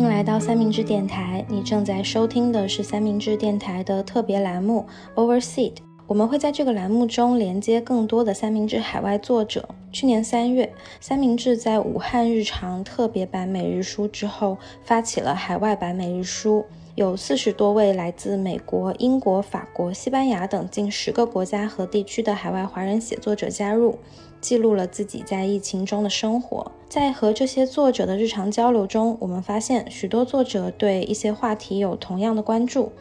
欢迎来到三明治电台，你正在收听的是三明治电台的特别栏目 Overseed。我们会在这个栏目中连接更多的三明治海外作者。去年三月，三明治在武汉日常特别版每日书之后，发起了海外版每日书。有四十多位来自美国、英国、法国、西班牙等近十个国家和地区的海外华人写作者加入，记录了自己在疫情中的生活。在和这些作者的日常交流中，我们发现许多作者对一些话题有同样的关注。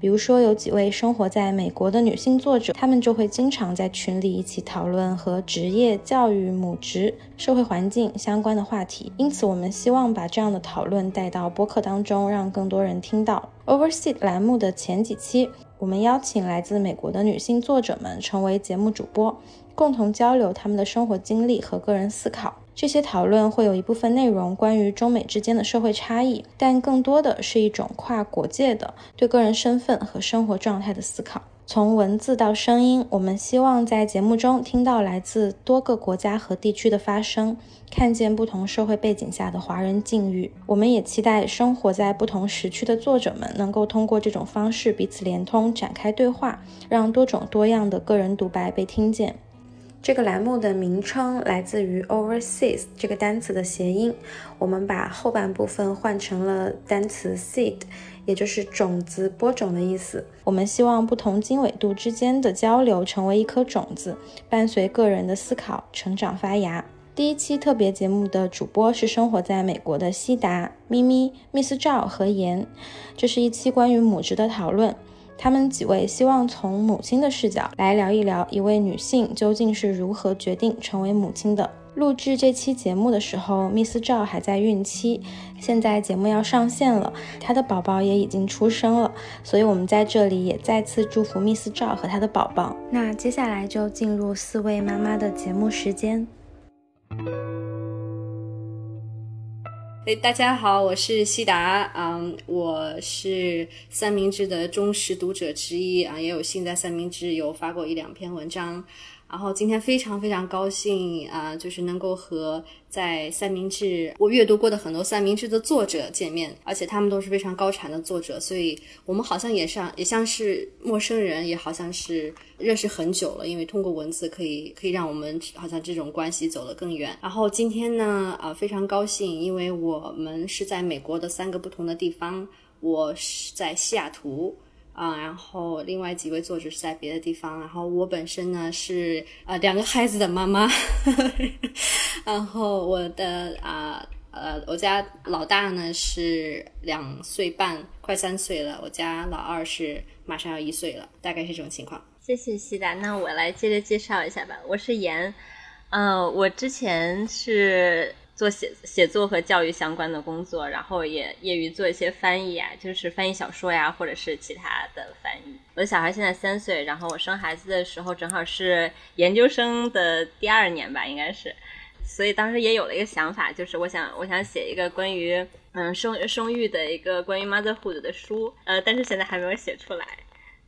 比如说，有几位生活在美国的女性作者，她们就会经常在群里一起讨论和职业、教育、母职、社会环境相关的话题。因此，我们希望把这样的讨论带到播客当中，让更多人听到。Overseed 栏目的前几期，我们邀请来自美国的女性作者们成为节目主播，共同交流他们的生活经历和个人思考。这些讨论会有一部分内容关于中美之间的社会差异，但更多的是一种跨国界的对个人身份和生活状态的思考。从文字到声音，我们希望在节目中听到来自多个国家和地区的发声，看见不同社会背景下的华人境遇。我们也期待生活在不同时区的作者们能够通过这种方式彼此连通，展开对话，让多种多样的个人独白被听见。这个栏目的名称来自于 overseas 这个单词的谐音，我们把后半部分换成了单词 seed，也就是种子、播种的意思。我们希望不同经纬度之间的交流成为一颗种子，伴随个人的思考、成长、发芽。第一期特别节目的主播是生活在美国的西达、咪咪、Miss 赵和妍，这是一期关于母职的讨论。他们几位希望从母亲的视角来聊一聊一位女性究竟是如何决定成为母亲的。录制这期节目的时候，Miss 赵还在孕期，现在节目要上线了，她的宝宝也已经出生了，所以我们在这里也再次祝福 Miss 赵和她的宝宝。那接下来就进入四位妈妈的节目时间。哎，大家好，我是西达，嗯，我是三明治的忠实读者之一啊，也有幸在三明治有发过一两篇文章。然后今天非常非常高兴啊，就是能够和在三明治我阅读过的很多三明治的作者见面，而且他们都是非常高产的作者，所以我们好像也像也像是陌生人，也好像是认识很久了，因为通过文字可以可以让我们好像这种关系走得更远。然后今天呢，啊非常高兴，因为我们是在美国的三个不同的地方，我是在西雅图。啊，然后另外几位作者是在别的地方，然后我本身呢是呃两个孩子的妈妈，然后我的啊呃我家老大呢是两岁半，快三岁了，我家老二是马上要一岁了，大概是这种情况。谢谢西达，那我来接着介绍一下吧，我是严，嗯，我之前是。做写写作和教育相关的工作，然后也业余做一些翻译啊，就是翻译小说呀，或者是其他的翻译。我的小孩现在三岁，然后我生孩子的时候正好是研究生的第二年吧，应该是，所以当时也有了一个想法，就是我想我想写一个关于嗯生生育的一个关于 motherhood 的书，呃，但是现在还没有写出来，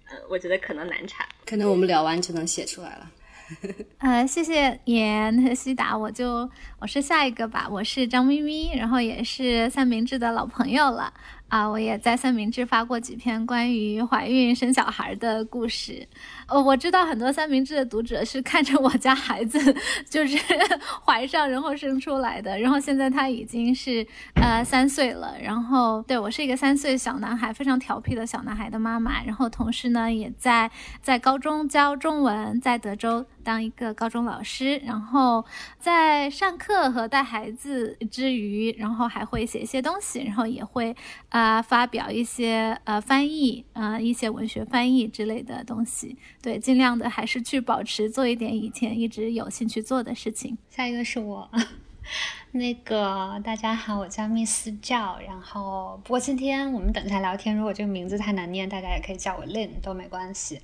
呃，我觉得可能难产，可能我们聊完就能写出来了。呃，谢谢严和西达，我就我是下一个吧，我是张咪咪，然后也是三明治的老朋友了。啊，我也在三明治发过几篇关于怀孕生小孩的故事。呃，我知道很多三明治的读者是看着我家孩子就是 怀上然后生出来的，然后现在他已经是呃三岁了。然后对我是一个三岁小男孩，非常调皮的小男孩的妈妈。然后同时呢，也在在高中教中文，在德州当一个高中老师。然后在上课和带孩子之余，然后还会写一些东西，然后也会。啊，发表一些呃翻译，呃一些文学翻译之类的东西，对，尽量的还是去保持做一点以前一直有兴趣做的事情。下一个是我，那个大家好，我叫 Miss 赵，然后不过今天我们等下聊天，如果这个名字太难念，大家也可以叫我 Lin 都没关系。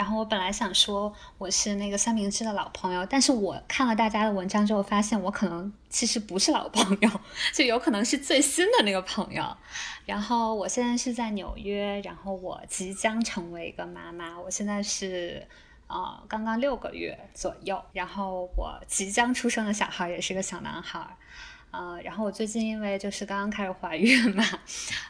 然后我本来想说我是那个三明治的老朋友，但是我看了大家的文章之后，发现我可能其实不是老朋友，就有可能是最新的那个朋友。然后我现在是在纽约，然后我即将成为一个妈妈，我现在是呃刚刚六个月左右，然后我即将出生的小孩也是个小男孩。呃，然后我最近因为就是刚刚开始怀孕嘛，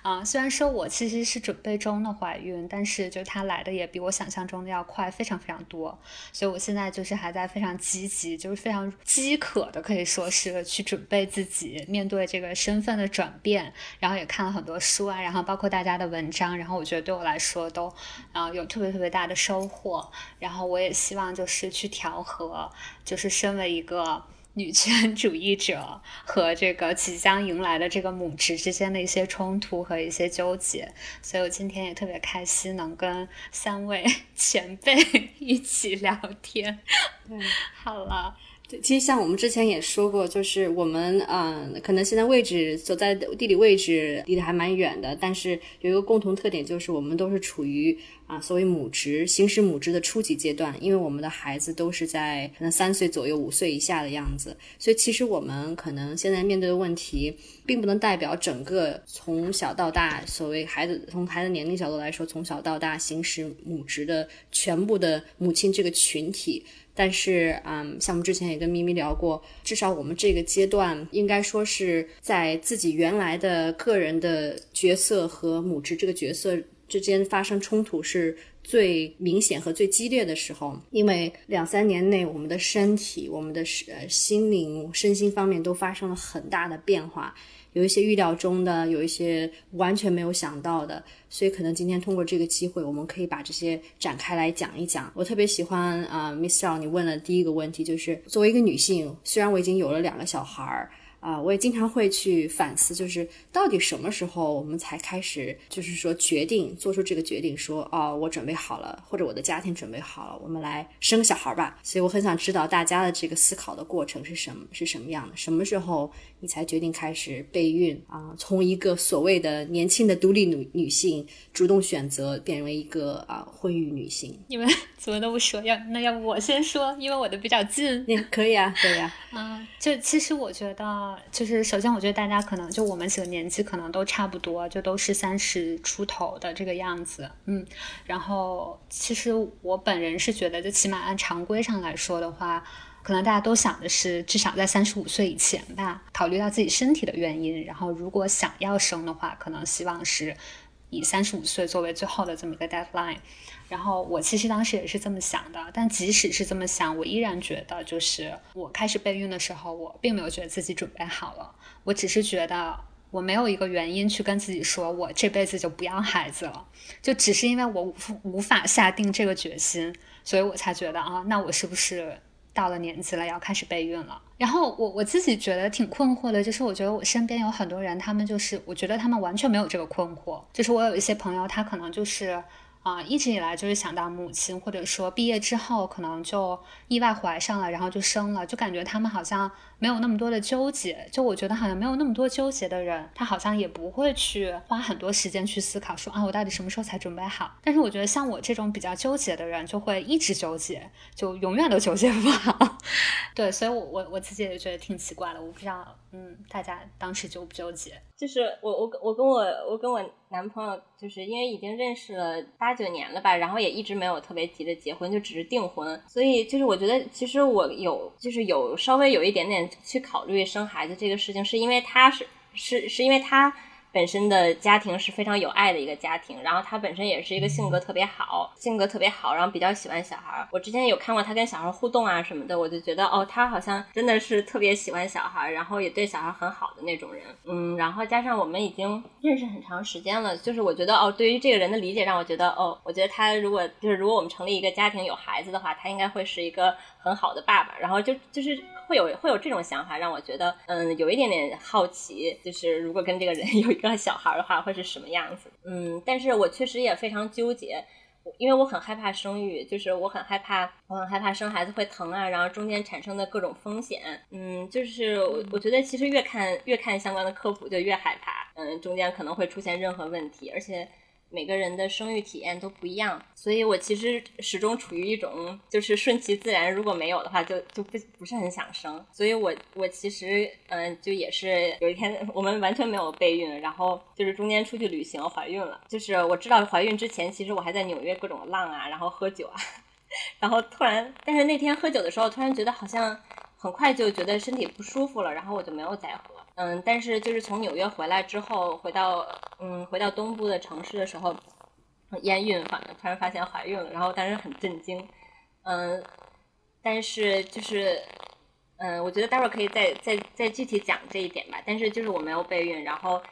啊，虽然说我其实是准备中的怀孕，但是就它来的也比我想象中的要快，非常非常多，所以我现在就是还在非常积极，就是非常饥渴的，可以说是去准备自己面对这个身份的转变，然后也看了很多书啊，然后包括大家的文章，然后我觉得对我来说都啊有特别特别大的收获，然后我也希望就是去调和，就是身为一个。女权主义者和这个即将迎来的这个母职之间的一些冲突和一些纠结，所以我今天也特别开心能跟三位 前辈 一起聊天。对，好了。其实像我们之前也说过，就是我们嗯，可能现在位置所在的地理位置离得还蛮远的，但是有一个共同特点，就是我们都是处于啊所谓母职、行使母职的初级阶段，因为我们的孩子都是在可能三岁左右、五岁以下的样子，所以其实我们可能现在面对的问题，并不能代表整个从小到大所谓孩子从孩子年龄角度来说，从小到大行使母职的全部的母亲这个群体。但是，嗯，像我们之前也跟咪咪聊过，至少我们这个阶段应该说是在自己原来的个人的角色和母职这个角色之间发生冲突是最明显和最激烈的时候。因为两三年内，我们的身体、我们的呃心灵、身心方面都发生了很大的变化。有一些预料中的，有一些完全没有想到的，所以可能今天通过这个机会，我们可以把这些展开来讲一讲。我特别喜欢啊，Miss Zhao，你问的第一个问题就是，作为一个女性，虽然我已经有了两个小孩儿。啊，我也经常会去反思，就是到底什么时候我们才开始，就是说决定做出这个决定，说哦，我准备好了，或者我的家庭准备好了，我们来生个小孩吧。所以我很想知道大家的这个思考的过程是什么，是什么样的？什么时候你才决定开始备孕啊？从一个所谓的年轻的独立女女性主动选择，变为一个啊婚育女性。你们 怎么都不说？要那要不我先说，因为我的比较近。也可以啊，可以啊。嗯，就其实我觉得。就是首先，我觉得大家可能就我们几个年纪可能都差不多，就都是三十出头的这个样子，嗯。然后，其实我本人是觉得，就起码按常规上来说的话，可能大家都想的是至少在三十五岁以前吧。考虑到自己身体的原因，然后如果想要生的话，可能希望是以三十五岁作为最后的这么一个 deadline。然后我其实当时也是这么想的，但即使是这么想，我依然觉得，就是我开始备孕的时候，我并没有觉得自己准备好了。我只是觉得我没有一个原因去跟自己说，我这辈子就不要孩子了，就只是因为我无无法下定这个决心，所以我才觉得啊，那我是不是到了年纪了要开始备孕了？然后我我自己觉得挺困惑的，就是我觉得我身边有很多人，他们就是我觉得他们完全没有这个困惑，就是我有一些朋友，他可能就是。啊，一直以来就是想当母亲，或者说毕业之后可能就意外怀上了，然后就生了，就感觉他们好像没有那么多的纠结。就我觉得好像没有那么多纠结的人，他好像也不会去花很多时间去思考说啊，我到底什么时候才准备好？但是我觉得像我这种比较纠结的人，就会一直纠结，就永远都纠结不好。对，所以我我我自己也觉得挺奇怪的，我不知道，嗯，大家当时纠不纠结？就是我我我跟我我跟我男朋友，就是因为已经认识了八九年了吧，然后也一直没有特别急着结婚，就只是订婚。所以就是我觉得，其实我有就是有稍微有一点点去考虑生孩子这个事情，是因为他是是是因为他。本身的家庭是非常有爱的一个家庭，然后他本身也是一个性格特别好，性格特别好，然后比较喜欢小孩儿。我之前有看过他跟小孩互动啊什么的，我就觉得哦，他好像真的是特别喜欢小孩儿，然后也对小孩很好的那种人。嗯，然后加上我们已经认识很长时间了，就是我觉得哦，对于这个人的理解让我觉得哦，我觉得他如果就是如果我们成立一个家庭有孩子的话，他应该会是一个。很好的爸爸，然后就就是会有会有这种想法，让我觉得嗯有一点点好奇，就是如果跟这个人 有一个小孩的话，会是什么样子？嗯，但是我确实也非常纠结，因为我很害怕生育，就是我很害怕，我很害怕生孩子会疼啊，然后中间产生的各种风险，嗯，就是我我觉得其实越看越看相关的科普就越害怕，嗯，中间可能会出现任何问题，而且。每个人的生育体验都不一样，所以我其实始终处于一种就是顺其自然，如果没有的话，就就不不是很想生。所以我我其实嗯，就也是有一天我们完全没有备孕，然后就是中间出去旅行怀孕了。就是我知道怀孕之前，其实我还在纽约各种浪啊，然后喝酒啊，然后突然，但是那天喝酒的时候，突然觉得好像很快就觉得身体不舒服了，然后我就没有再喝。嗯，但是就是从纽约回来之后，回到嗯回到东部的城市的时候，验孕反正突然发现怀孕了，然后当时很震惊。嗯，但是就是嗯，我觉得待会儿可以再再再具体讲这一点吧。但是就是我没有备孕，然后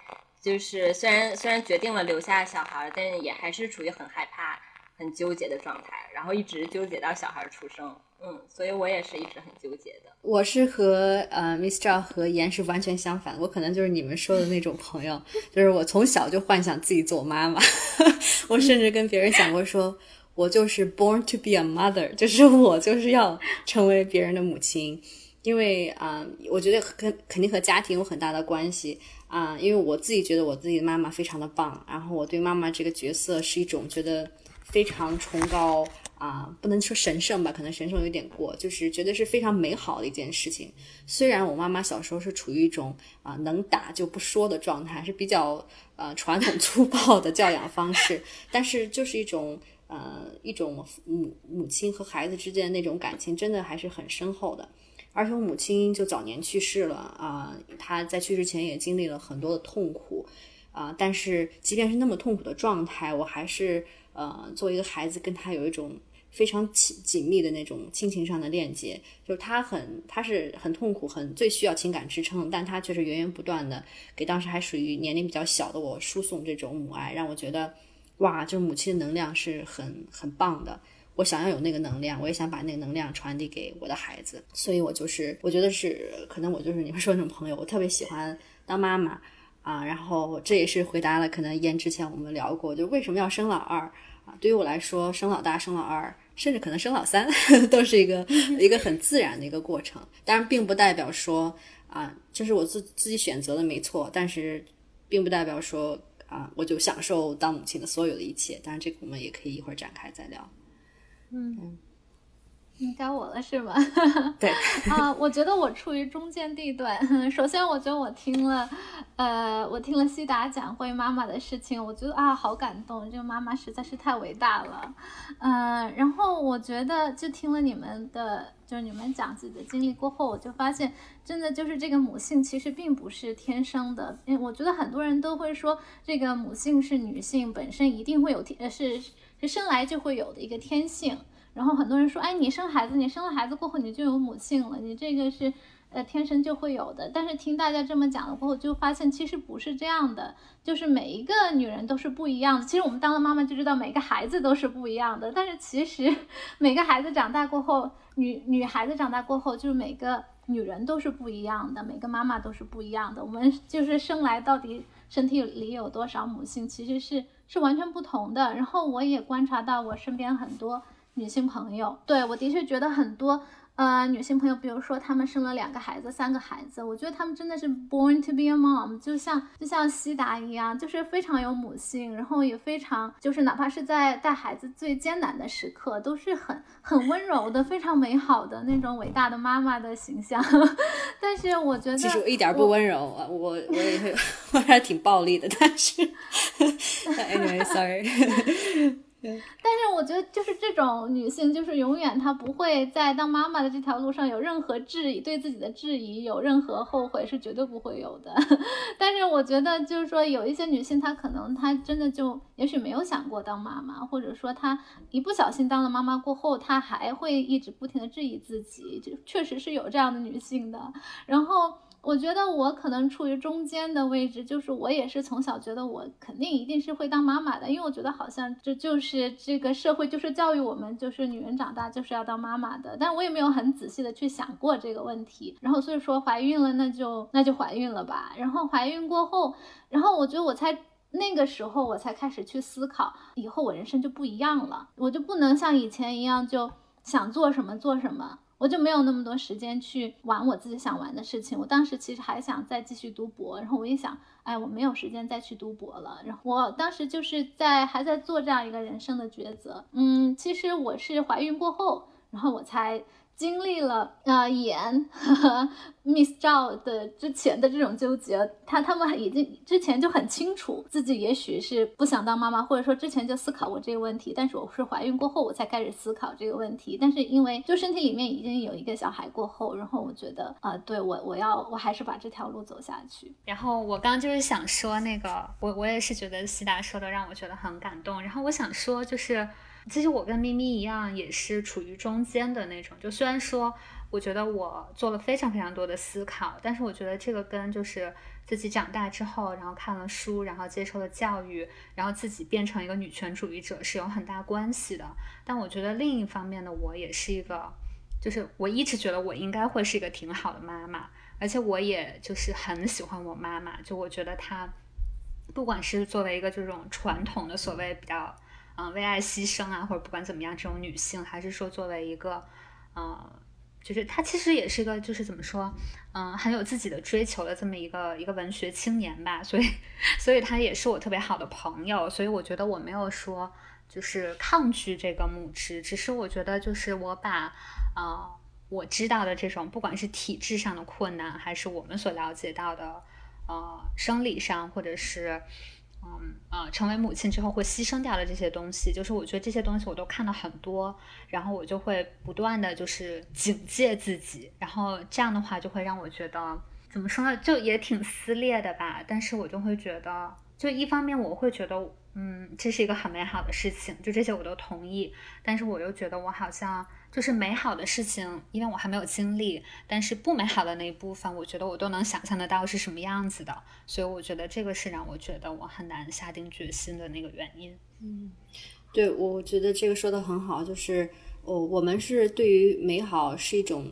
就是虽然虽然决定了留下小孩，但也还是处于很害怕、很纠结的状态，然后一直纠结到小孩出生。嗯，所以我也是一直很纠结的。我是和呃 Miss Zhao 和妍是完全相反，我可能就是你们说的那种朋友，就是我从小就幻想自己做妈妈，我甚至跟别人讲过，说我就是 born to be a mother，就是我就是要成为别人的母亲，因为啊，我觉得跟肯定和家庭有很大的关系啊，因为我自己觉得我自己的妈妈非常的棒，然后我对妈妈这个角色是一种觉得非常崇高。啊，不能说神圣吧，可能神圣有点过，就是觉得是非常美好的一件事情。虽然我妈妈小时候是处于一种啊能打就不说的状态，是比较呃传统粗暴的教养方式，但是就是一种呃一种母母亲和孩子之间那种感情，真的还是很深厚的。而且我母亲就早年去世了啊，她在去世前也经历了很多的痛苦啊，但是即便是那么痛苦的状态，我还是呃作为一个孩子跟他有一种。非常紧紧密的那种亲情上的链接，就是他很他是很痛苦，很最需要情感支撑，但他却是源源不断的给当时还属于年龄比较小的我输送这种母爱，让我觉得哇，就是母亲的能量是很很棒的。我想要有那个能量，我也想把那个能量传递给我的孩子，所以我就是我觉得是可能我就是你们说那种朋友，我特别喜欢当妈妈啊，然后这也是回答了可能燕之前我们聊过，就为什么要生老二啊。对于我来说，生老大、生老二，甚至可能生老三，都是一个 一个很自然的一个过程。当然，并不代表说啊，这是我自自己选择的，没错。但是，并不代表说啊，我就享受当母亲的所有的一切。当然，这个我们也可以一会儿展开再聊。嗯。你该我了是吗？对 啊，我觉得我处于中间地段。首先，我觉得我听了，呃，我听了西达讲关于妈妈的事情，我觉得啊，好感动，这个妈妈实在是太伟大了。嗯，然后我觉得就听了你们的，就是你们讲自己的经历过后，我就发现，真的就是这个母性其实并不是天生的。因为我觉得很多人都会说，这个母性是女性本身一定会有天，是是生来就会有的一个天性。然后很多人说，哎，你生孩子，你生了孩子过后你就有母性了，你这个是呃天生就会有的。但是听大家这么讲了过后，就发现其实不是这样的，就是每一个女人都是不一样的。其实我们当了妈妈就知道，每个孩子都是不一样的。但是其实每个孩子长大过后，女 女孩子长大过后，就是每个女人都是不一样的，每个妈妈都是不一样的。我们就是生来到底身体里有多少母性，其实是是完全不同的。然后我也观察到我身边很多。女性朋友，对我的确觉得很多，呃，女性朋友，比如说她们生了两个孩子、三个孩子，我觉得她们真的是 born to be a mom，就像就像西达一样，就是非常有母性，然后也非常就是哪怕是在带孩子最艰难的时刻，都是很很温柔的、非常美好的那种伟大的妈妈的形象。但是我觉得，其实我一点不温柔啊，我我也会，我还挺暴力的，但是，anyway，sorry。我觉得，就是这种女性，就是永远她不会在当妈妈的这条路上有任何质疑，对自己的质疑有任何后悔，是绝对不会有的。但是我觉得，就是说有一些女性，她可能她真的就也许没有想过当妈妈，或者说她一不小心当了妈妈过后，她还会一直不停的质疑自己，就确实是有这样的女性的。然后。我觉得我可能处于中间的位置，就是我也是从小觉得我肯定一定是会当妈妈的，因为我觉得好像这就是这个社会就是教育我们，就是女人长大就是要当妈妈的。但我也没有很仔细的去想过这个问题，然后所以说怀孕了，那就那就怀孕了吧。然后怀孕过后，然后我觉得我才那个时候我才开始去思考，以后我人生就不一样了，我就不能像以前一样就想做什么做什么。我就没有那么多时间去玩我自己想玩的事情。我当时其实还想再继续读博，然后我一想，哎，我没有时间再去读博了。然后我当时就是在还在做这样一个人生的抉择。嗯，其实我是怀孕过后，然后我才经历了啊，严和 Miss 赵的之前的这种纠结，他他们已经之前就很清楚自己也许是不想当妈妈，或者说之前就思考过这个问题，但是我是怀孕过后我才开始思考这个问题，但是因为就身体里面已经有一个小孩过后，然后我觉得啊，对我我要我还是把这条路走下去。然后我刚刚就是想说那个，我我也是觉得西达说的让我觉得很感动，然后我想说就是。其实我跟咪咪一样，也是处于中间的那种。就虽然说，我觉得我做了非常非常多的思考，但是我觉得这个跟就是自己长大之后，然后看了书，然后接受了教育，然后自己变成一个女权主义者是有很大关系的。但我觉得另一方面呢，我也是一个，就是我一直觉得我应该会是一个挺好的妈妈，而且我也就是很喜欢我妈妈。就我觉得她，不管是作为一个这种传统的所谓比较。啊，为爱牺牲啊，或者不管怎么样，这种女性，还是说作为一个，呃，就是她其实也是一个，就是怎么说，嗯，很有自己的追求的这么一个一个文学青年吧。所以，所以她也是我特别好的朋友。所以我觉得我没有说就是抗拒这个母职，只是我觉得就是我把，呃，我知道的这种，不管是体质上的困难，还是我们所了解到的，呃，生理上或者是。嗯啊，成为母亲之后会牺牲掉的这些东西，就是我觉得这些东西我都看了很多，然后我就会不断的就是警戒自己，然后这样的话就会让我觉得怎么说呢，就也挺撕裂的吧。但是我就会觉得，就一方面我会觉得，嗯，这是一个很美好的事情，就这些我都同意，但是我又觉得我好像。就是美好的事情，因为我还没有经历，但是不美好的那一部分，我觉得我都能想象得到是什么样子的，所以我觉得这个是让我觉得我很难下定决心的那个原因。嗯，对，我觉得这个说的很好，就是哦，我们是对于美好是一种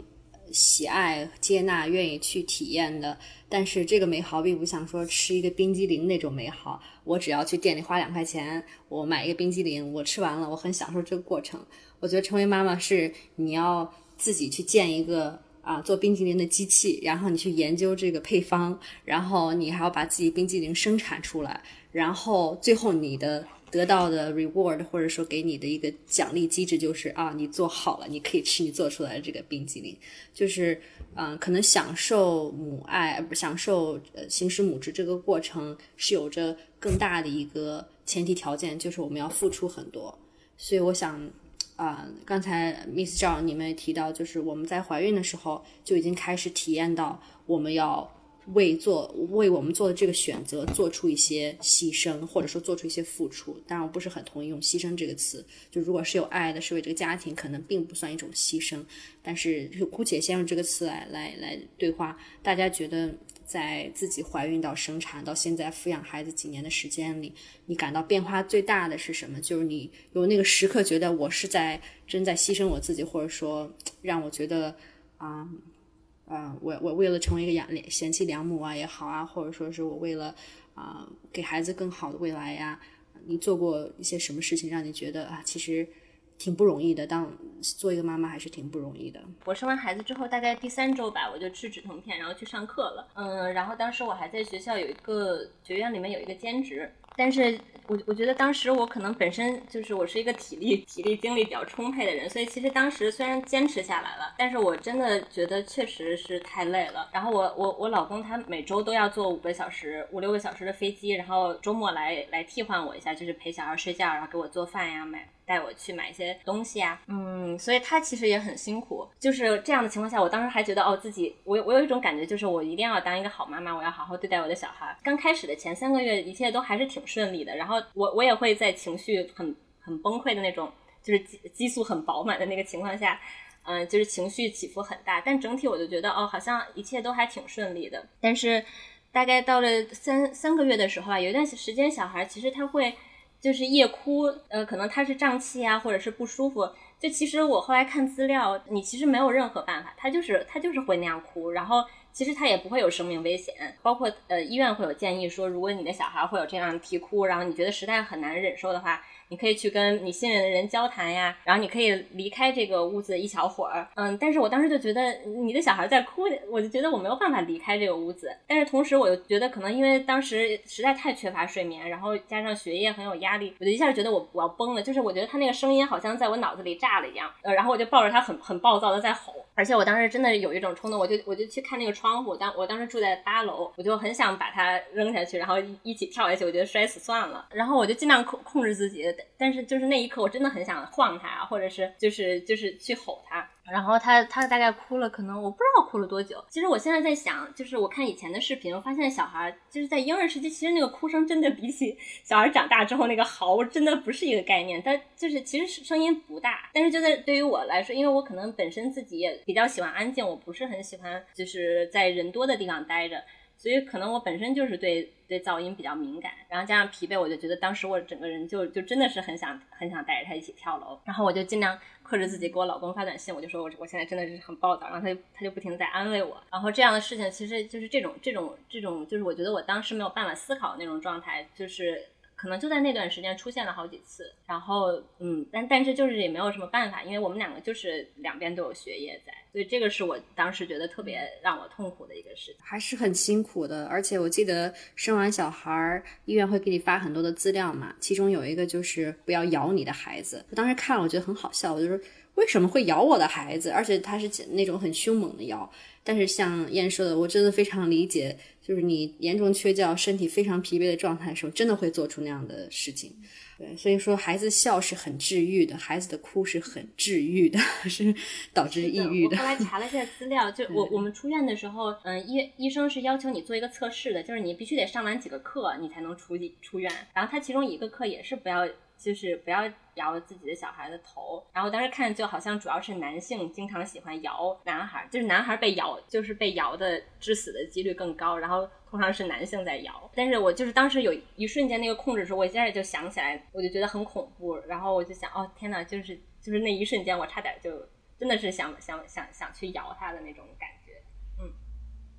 喜爱、接纳、愿意去体验的，但是这个美好并不像说吃一个冰激凌那种美好，我只要去店里花两块钱，我买一个冰激凌，我吃完了，我很享受这个过程。我觉得成为妈妈是你要自己去建一个啊做冰激凌的机器，然后你去研究这个配方，然后你还要把自己冰激凌生产出来，然后最后你的得到的 reward 或者说给你的一个奖励机制就是啊你做好了，你可以吃你做出来的这个冰激凌，就是嗯可能享受母爱不享受呃行使母职这个过程是有着更大的一个前提条件，就是我们要付出很多，所以我想。啊，刚才 Miss 赵你们也提到，就是我们在怀孕的时候就已经开始体验到，我们要为做为我们做的这个选择做出一些牺牲，或者说做出一些付出。当然，我不是很同意用“牺牲”这个词。就如果是有爱的，是为这个家庭，可能并不算一种牺牲。但是，就姑且先用这个词来来来对话，大家觉得。在自己怀孕到生产到现在抚养孩子几年的时间里，你感到变化最大的是什么？就是你有那个时刻觉得我是在真在牺牲我自己，或者说让我觉得啊啊，我我为了成为一个养贤妻良母啊也好啊，或者说是我为了啊给孩子更好的未来呀，你做过一些什么事情让你觉得啊其实。挺不容易的，当做一个妈妈还是挺不容易的。我生完孩子之后，大概第三周吧，我就吃止疼片，然后去上课了。嗯，然后当时我还在学校有一个学院里面有一个兼职。但是我我觉得当时我可能本身就是我是一个体力体力精力比较充沛的人，所以其实当时虽然坚持下来了，但是我真的觉得确实是太累了。然后我我我老公他每周都要坐五个小时五六个小时的飞机，然后周末来来替换我一下，就是陪小孩睡觉，然后给我做饭呀，买带我去买一些东西啊，嗯，所以他其实也很辛苦。就是这样的情况下，我当时还觉得哦自己我我有一种感觉，就是我一定要当一个好妈妈，我要好好对待我的小孩。刚开始的前三个月，一切都还是挺。顺利的，然后我我也会在情绪很很崩溃的那种，就是激激素很饱满的那个情况下，嗯，就是情绪起伏很大，但整体我就觉得哦，好像一切都还挺顺利的。但是大概到了三三个月的时候啊，有一段时间小孩其实他会就是夜哭，呃，可能他是胀气啊，或者是不舒服。就其实我后来看资料，你其实没有任何办法，他就是他就是会那样哭，然后。其实他也不会有生命危险。包括呃医院会有建议说，如果你的小孩会有这样啼哭，然后你觉得实在很难忍受的话。你可以去跟你信任的人交谈呀，然后你可以离开这个屋子一小会儿，嗯，但是我当时就觉得你的小孩在哭，我就觉得我没有办法离开这个屋子，但是同时我又觉得可能因为当时实在太缺乏睡眠，然后加上学业很有压力，我就一下觉得我我要崩了，就是我觉得他那个声音好像在我脑子里炸了一样，呃，然后我就抱着他很很暴躁的在吼，而且我当时真的有一种冲动，我就我就去看那个窗户，当我当时住在八楼，我就很想把他扔下去，然后一起跳下去，我觉得摔死算了，然后我就尽量控控制自己，但是就是那。一刻我真的很想晃他，或者是就是就是去吼他，然后他他大概哭了，可能我不知道哭了多久。其实我现在在想，就是我看以前的视频，我发现小孩就是在婴儿时期，其实那个哭声真的比起小孩长大之后那个嚎，真的不是一个概念。但就是其实声音不大，但是就在对于我来说，因为我可能本身自己也比较喜欢安静，我不是很喜欢就是在人多的地方待着。所以可能我本身就是对对噪音比较敏感，然后加上疲惫，我就觉得当时我整个人就就真的是很想很想带着他一起跳楼，然后我就尽量克制自己，给我老公发短信，我就说我我现在真的是很暴躁，然后他就他就不停的在安慰我，然后这样的事情其实就是这种这种这种就是我觉得我当时没有办法思考的那种状态，就是。可能就在那段时间出现了好几次，然后嗯，但但是就是也没有什么办法，因为我们两个就是两边都有学业在，所以这个是我当时觉得特别让我痛苦的一个事情，还是很辛苦的。而且我记得生完小孩，医院会给你发很多的资料嘛，其中有一个就是不要咬你的孩子。我当时看了，我觉得很好笑，我就说为什么会咬我的孩子？而且他是那种很凶猛的咬。但是像燕说的，我真的非常理解，就是你严重缺觉、身体非常疲惫的状态的时候，真的会做出那样的事情。对，所以说孩子笑是很治愈的，孩子的哭是很治愈的，是导致抑郁的。我后来查了一下资料，就 我我们出院的时候，嗯，医医生是要求你做一个测试的，就是你必须得上完几个课，你才能出出院。然后他其中一个课也是不要。就是不要摇自己的小孩的头，然后当时看就好像主要是男性经常喜欢摇男孩，就是男孩被摇，就是被摇的致死的几率更高，然后通常是男性在摇。但是我就是当时有一瞬间那个控制的时候，我一下就想起来，我就觉得很恐怖，然后我就想，哦天呐，就是就是那一瞬间，我差点就真的是想想想想去摇他的那种感。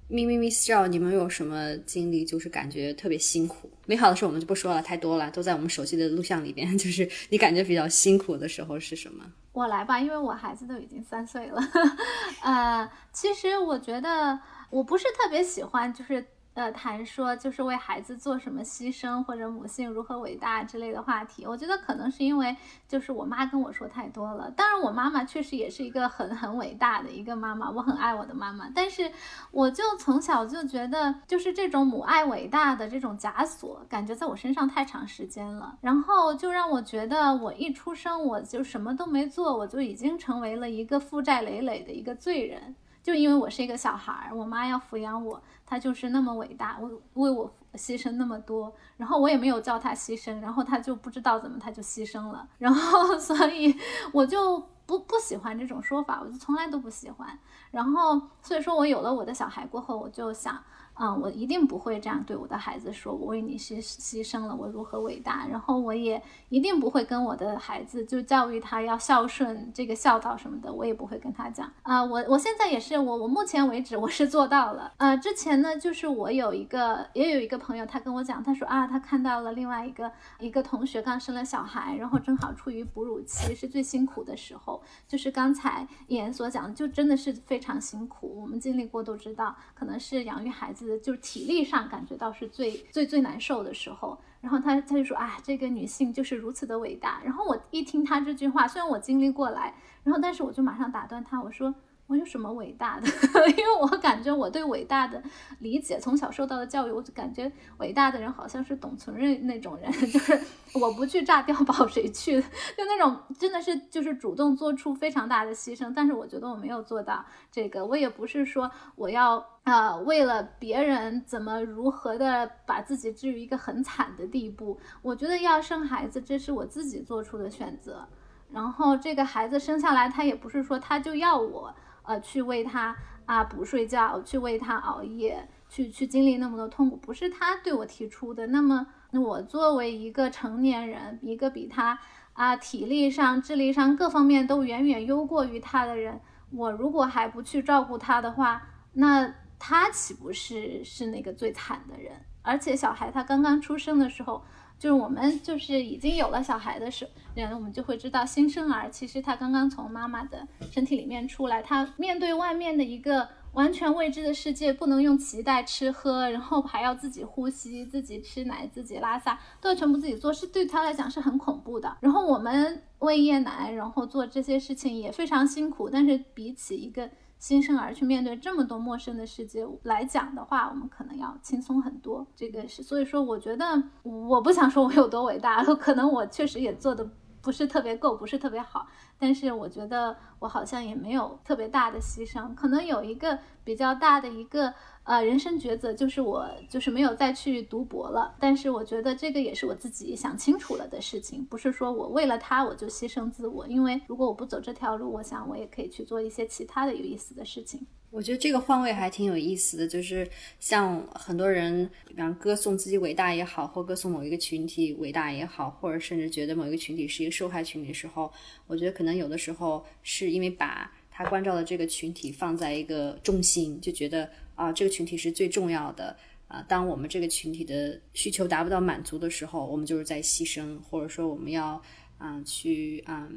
咪咪咪少你们有什么经历？就是感觉特别辛苦。美好的事我们就不说了，太多了，都在我们熟悉的录像里边。就是你感觉比较辛苦的时候是什么？我来吧，因为我孩子都已经三岁了。呃，其实我觉得我不是特别喜欢，就是。呃，谈说就是为孩子做什么牺牲，或者母性如何伟大之类的话题，我觉得可能是因为就是我妈跟我说太多了。当然，我妈妈确实也是一个很很伟大的一个妈妈，我很爱我的妈妈。但是，我就从小就觉得，就是这种母爱伟大的这种枷锁，感觉在我身上太长时间了，然后就让我觉得，我一出生我就什么都没做，我就已经成为了一个负债累累的一个罪人。就因为我是一个小孩儿，我妈要抚养我，他就是那么伟大，为为我牺牲那么多，然后我也没有叫他牺牲，然后他就不知道怎么他就牺牲了，然后 所以我就不不喜欢这种说法，我就从来都不喜欢，然后所以说我有了我的小孩过后，我就想。嗯，我一定不会这样对我的孩子说，我为你牺牺牲了，我如何伟大。然后我也一定不会跟我的孩子就教育他要孝顺，这个孝道什么的，我也不会跟他讲。啊，我我现在也是，我我目前为止我是做到了。呃，之前呢，就是我有一个也有一个朋友，他跟我讲，他说啊，他看到了另外一个一个同学刚生了小孩，然后正好处于哺乳期，是最辛苦的时候。就是刚才言所讲，就真的是非常辛苦。我们经历过都知道，可能是养育孩子。就是体力上感觉到是最最最难受的时候，然后他他就说啊，这个女性就是如此的伟大。然后我一听他这句话，虽然我经历过来，然后但是我就马上打断他，我说。我有什么伟大的？因为我感觉我对伟大的理解，从小受到的教育，我就感觉伟大的人好像是董存瑞那种人，就是我不去炸碉堡谁去？就那种真的是就是主动做出非常大的牺牲。但是我觉得我没有做到这个，我也不是说我要啊为了别人怎么如何的把自己置于一个很惨的地步。我觉得要生孩子，这是我自己做出的选择。然后这个孩子生下来，他也不是说他就要我。呃，去为他啊补睡觉，去为他熬夜，去去经历那么多痛苦，不是他对我提出的。那么，我作为一个成年人，一个比他啊体力上、智力上各方面都远远优过于他的人，我如果还不去照顾他的话，那他岂不是是那个最惨的人？而且小孩他刚刚出生的时候，就是我们就是已经有了小孩的时人，我们就会知道新生儿其实他刚刚从妈妈的身体里面出来，他面对外面的一个完全未知的世界，不能用脐带吃喝，然后还要自己呼吸、自己吃奶、自己拉撒，都要全部自己做，是对他来讲是很恐怖的。然后我们喂夜奶，然后做这些事情也非常辛苦，但是比起一个。新生儿去面对这么多陌生的世界来讲的话，我们可能要轻松很多。这个是，所以说，我觉得我不想说我有多伟大，可能我确实也做的不是特别够，不是特别好。但是我觉得我好像也没有特别大的牺牲，可能有一个比较大的一个。呃，人生抉择就是我就是没有再去读博了，但是我觉得这个也是我自己想清楚了的事情，不是说我为了他我就牺牲自我，因为如果我不走这条路，我想我也可以去做一些其他的有意思的事情。我觉得这个换位还挺有意思的，就是像很多人，比方歌颂自己伟大也好，或歌颂某一个群体伟大也好，或者甚至觉得某一个群体是一个受害群体的时候，我觉得可能有的时候是因为把他关照的这个群体放在一个中心，就觉得。啊，这个群体是最重要的啊！当我们这个群体的需求达不到满足的时候，我们就是在牺牲，或者说我们要啊去啊，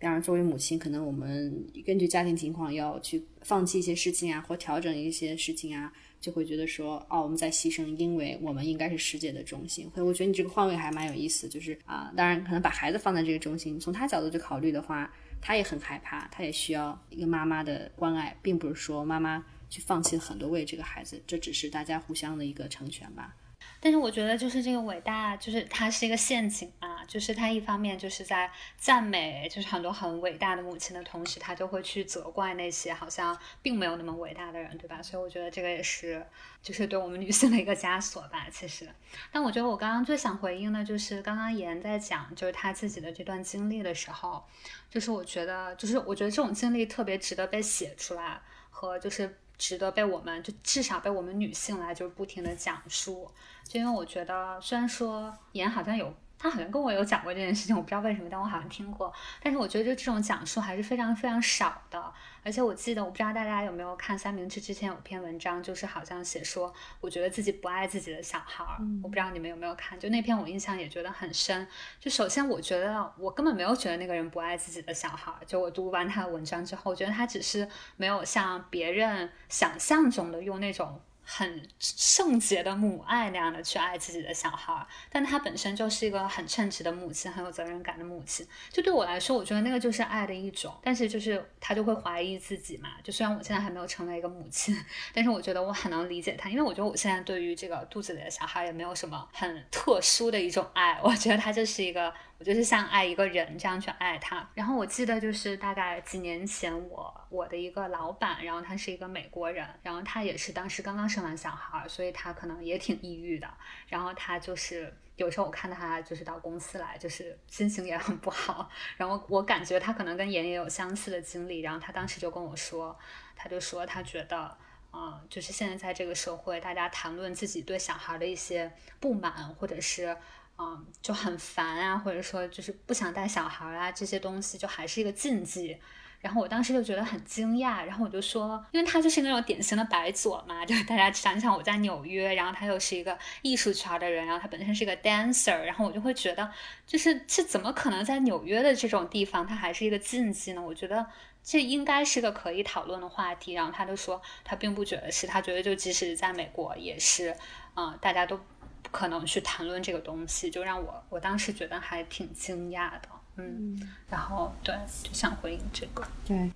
比方作为母亲，可能我们根据家庭情况要去放弃一些事情啊，或调整一些事情啊，就会觉得说，哦，我们在牺牲，因为我们应该是世界的中心。所以我觉得你这个换位还蛮有意思，就是啊，当然可能把孩子放在这个中心，从他角度去考虑的话，他也很害怕，他也需要一个妈妈的关爱，并不是说妈妈。去放弃很多为这个孩子，这只是大家互相的一个成全吧。但是我觉得，就是这个伟大，就是它是一个陷阱啊。就是他一方面就是在赞美，就是很多很伟大的母亲的同时，他就会去责怪那些好像并没有那么伟大的人，对吧？所以我觉得这个也是，就是对我们女性的一个枷锁吧。其实，但我觉得我刚刚最想回应的就是刚刚妍在讲，就是他自己的这段经历的时候，就是我觉得，就是我觉得这种经历特别值得被写出来，和就是。值得被我们就至少被我们女性来就是不停的讲述，就因为我觉得虽然说盐好像有。他好像跟我有讲过这件事情，我不知道为什么，但我好像听过。但是我觉得就这种讲述还是非常非常少的。而且我记得，我不知道大家有没有看三明治之前有篇文章，就是好像写说，我觉得自己不爱自己的小孩儿。我不知道你们有没有看，就那篇我印象也觉得很深。就首先我觉得我根本没有觉得那个人不爱自己的小孩儿。就我读完他的文章之后，我觉得他只是没有像别人想象中的用那种。很圣洁的母爱那样的去爱自己的小孩，但她本身就是一个很称职的母亲，很有责任感的母亲。就对我来说，我觉得那个就是爱的一种。但是就是她就会怀疑自己嘛。就虽然我现在还没有成为一个母亲，但是我觉得我很能理解她，因为我觉得我现在对于这个肚子里的小孩也没有什么很特殊的一种爱。我觉得他就是一个。我就是像爱一个人这样去爱他。然后我记得就是大概几年前，我我的一个老板，然后他是一个美国人，然后他也是当时刚刚生完小孩，所以他可能也挺抑郁的。然后他就是有时候我看他就是到公司来，就是心情也很不好。然后我感觉他可能跟妍妍有相似的经历。然后他当时就跟我说，他就说他觉得，嗯，就是现在在这个社会，大家谈论自己对小孩的一些不满，或者是。嗯，就很烦啊，或者说就是不想带小孩啊，这些东西就还是一个禁忌。然后我当时就觉得很惊讶，然后我就说，因为他就是那种典型的白左嘛，就是大家想想我在纽约，然后他又是一个艺术圈的人，然后他本身是一个 dancer，然后我就会觉得，就是这怎么可能在纽约的这种地方，他还是一个禁忌呢？我觉得这应该是个可以讨论的话题。然后他就说，他并不觉得是，他觉得就即使在美国也是，嗯，大家都。不可能去谈论这个东西，就让我我当时觉得还挺惊讶的，嗯，然后对，就想回应这个，对。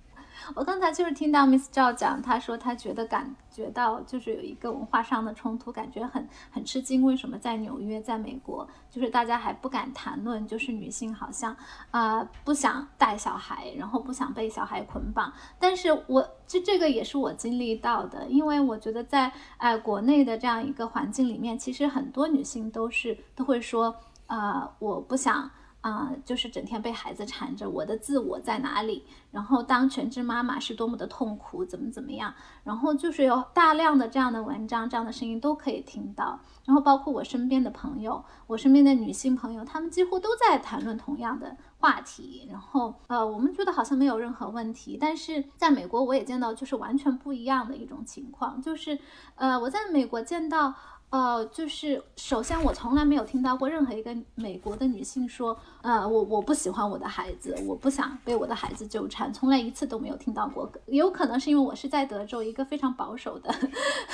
我刚才就是听到 Miss 赵讲，她说她觉得感觉到就是有一个文化上的冲突，感觉很很吃惊。为什么在纽约，在美国，就是大家还不敢谈论，就是女性好像啊不想带小孩，然后不想被小孩捆绑。但是我这这个也是我经历到的，因为我觉得在呃国内的这样一个环境里面，其实很多女性都是都会说啊我不想。啊，就是整天被孩子缠着，我的自我在哪里？然后当全职妈妈是多么的痛苦，怎么怎么样？然后就是有大量的这样的文章、这样的声音都可以听到。然后包括我身边的朋友，我身边的女性朋友，她们几乎都在谈论同样的话题。然后呃，我们觉得好像没有任何问题，但是在美国我也见到就是完全不一样的一种情况，就是呃，我在美国见到。呃，就是首先，我从来没有听到过任何一个美国的女性说，呃，我我不喜欢我的孩子，我不想被我的孩子纠缠，从来一次都没有听到过。有可能是因为我是在德州，一个非常保守的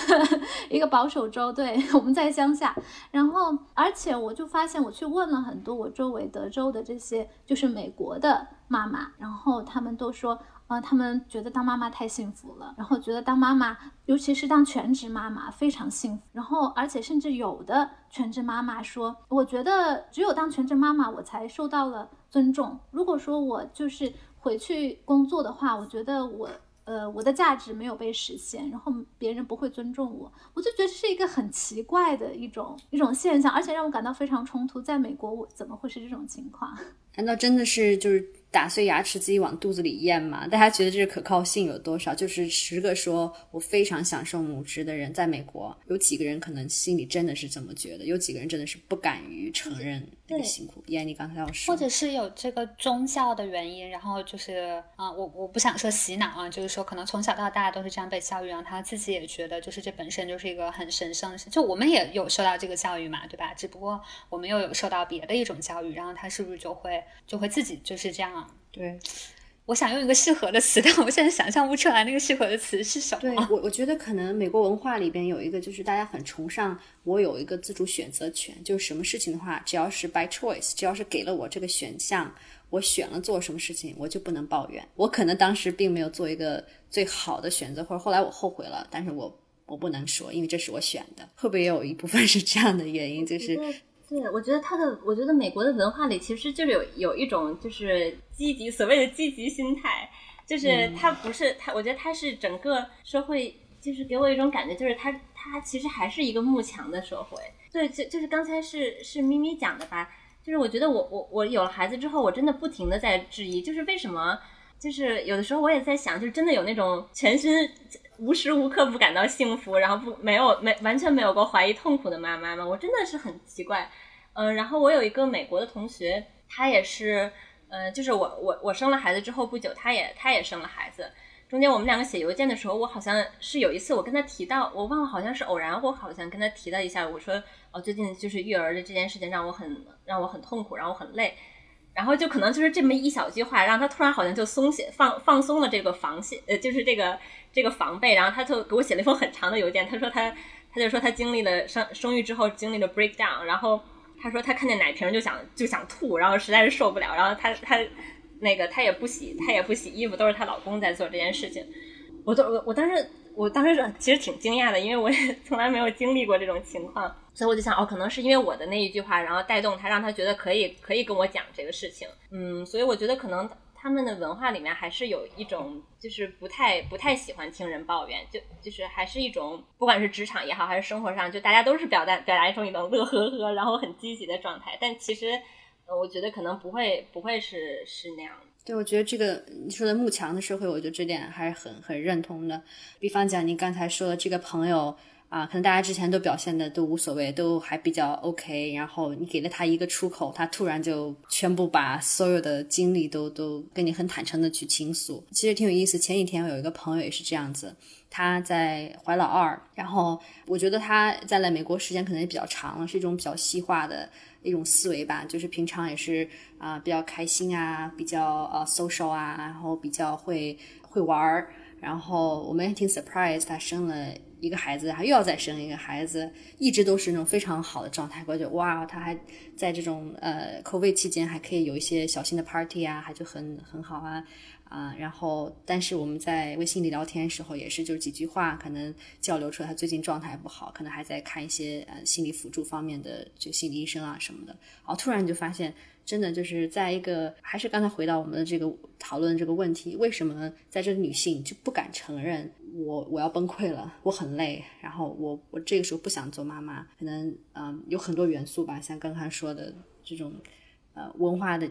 一个保守州，对，我们在乡下。然后，而且我就发现，我去问了很多我周围德州的这些就是美国的妈妈，然后他们都说。啊，他们觉得当妈妈太幸福了，然后觉得当妈妈，尤其是当全职妈妈非常幸福。然后，而且甚至有的全职妈妈说，我觉得只有当全职妈妈，我才受到了尊重。如果说我就是回去工作的话，我觉得我。呃，我的价值没有被实现，然后别人不会尊重我，我就觉得这是一个很奇怪的一种一种现象，而且让我感到非常冲突。在美国，我怎么会是这种情况？难道真的是就是打碎牙齿自己往肚子里咽嘛？大家觉得这个可靠性有多少？就是十个说我非常享受母职的人，在美国有几个人可能心里真的是这么觉得？有几个人真的是不敢于承认个辛苦？燕，你刚才要说，或者是有这个宗教的原因，然后就是啊，我我不想说洗脑啊，就是说可能从小到大都是这样被教育，然后他自己也觉得就是这本身就是一个很神圣的事。就我们也有受到这个教育嘛，对吧？只不过我们又有受到别的一种教育，然后他是不是就会就会自己就是这样？对，我想用一个适合的词，但我现在想象不出来那个适合的词是什么。对我，我觉得可能美国文化里边有一个，就是大家很崇尚我有一个自主选择权，就是什么事情的话，只要是 by choice，只要是给了我这个选项，我选了做什么事情，我就不能抱怨。我可能当时并没有做一个最好的选择，或者后来我后悔了，但是我我不能说，因为这是我选的。会不会也有一部分是这样的原因？就是。对，我觉得他的，我觉得美国的文化里其实就是有有一种就是积极所谓的积极心态，就是他不是他，我觉得他是整个社会，就是给我一种感觉，就是他他其实还是一个慕强的社会。对，就就是刚才是是咪咪讲的吧，就是我觉得我我我有了孩子之后，我真的不停的在质疑，就是为什么，就是有的时候我也在想，就是真的有那种全心无时无刻不感到幸福，然后不没有没完全没有过怀疑痛苦的妈妈吗？我真的是很奇怪。嗯，然后我有一个美国的同学，他也是，呃，就是我我我生了孩子之后不久，他也他也生了孩子。中间我们两个写邮件的时候，我好像是有一次我跟他提到，我忘了好像是偶然，我好像跟他提了一下，我说哦，最近就是育儿的这件事情让我很让我很痛苦，让我很累。然后就可能就是这么一小句话，让他突然好像就松懈放放松了这个防线，呃，就是这个这个防备。然后他就给我写了一封很长的邮件，他说他他就说他经历了生生育之后经历了 breakdown，然后。他说他看见奶瓶就想就想吐，然后实在是受不了，然后他他那个他也不洗他也不洗衣服，都是她老公在做这件事情。我都我我当时我当时其实挺惊讶的，因为我也 从来没有经历过这种情况，所以我就想哦，可能是因为我的那一句话，然后带动他，让他觉得可以可以跟我讲这个事情。嗯，所以我觉得可能。他们的文化里面还是有一种，就是不太不太喜欢听人抱怨，就就是还是一种，不管是职场也好，还是生活上，就大家都是表达表达一种一种乐呵呵，然后很积极的状态。但其实，我觉得可能不会不会是是那样。对，我觉得这个你说的慕强的社会，我觉得这点还是很很认同的。比方讲，您刚才说的这个朋友。啊，可能大家之前都表现的都无所谓，都还比较 OK，然后你给了他一个出口，他突然就全部把所有的经历都都跟你很坦诚的去倾诉，其实挺有意思。前几天我有一个朋友也是这样子，他在怀老二，然后我觉得他在来美国时间可能也比较长了，是一种比较西化的一种思维吧，就是平常也是啊比较开心啊，比较呃 social 啊，然后比较会会玩儿，然后我们也挺 surprise 他生了。一个孩子，还又要再生一个孩子，一直都是那种非常好的状态。我觉得哇，他还在这种呃口味期间还可以有一些小型的 party 啊，还就很很好啊啊。然后，但是我们在微信里聊天时候，也是就是几句话，可能交流出来他最近状态不好，可能还在看一些呃心理辅助方面的就心理医生啊什么的。然后突然就发现，真的就是在一个还是刚才回到我们的这个讨论这个问题，为什么在这个女性就不敢承认？我我要崩溃了，我很累，然后我我这个时候不想做妈妈，可能嗯有很多元素吧，像刚刚说的这种呃文化的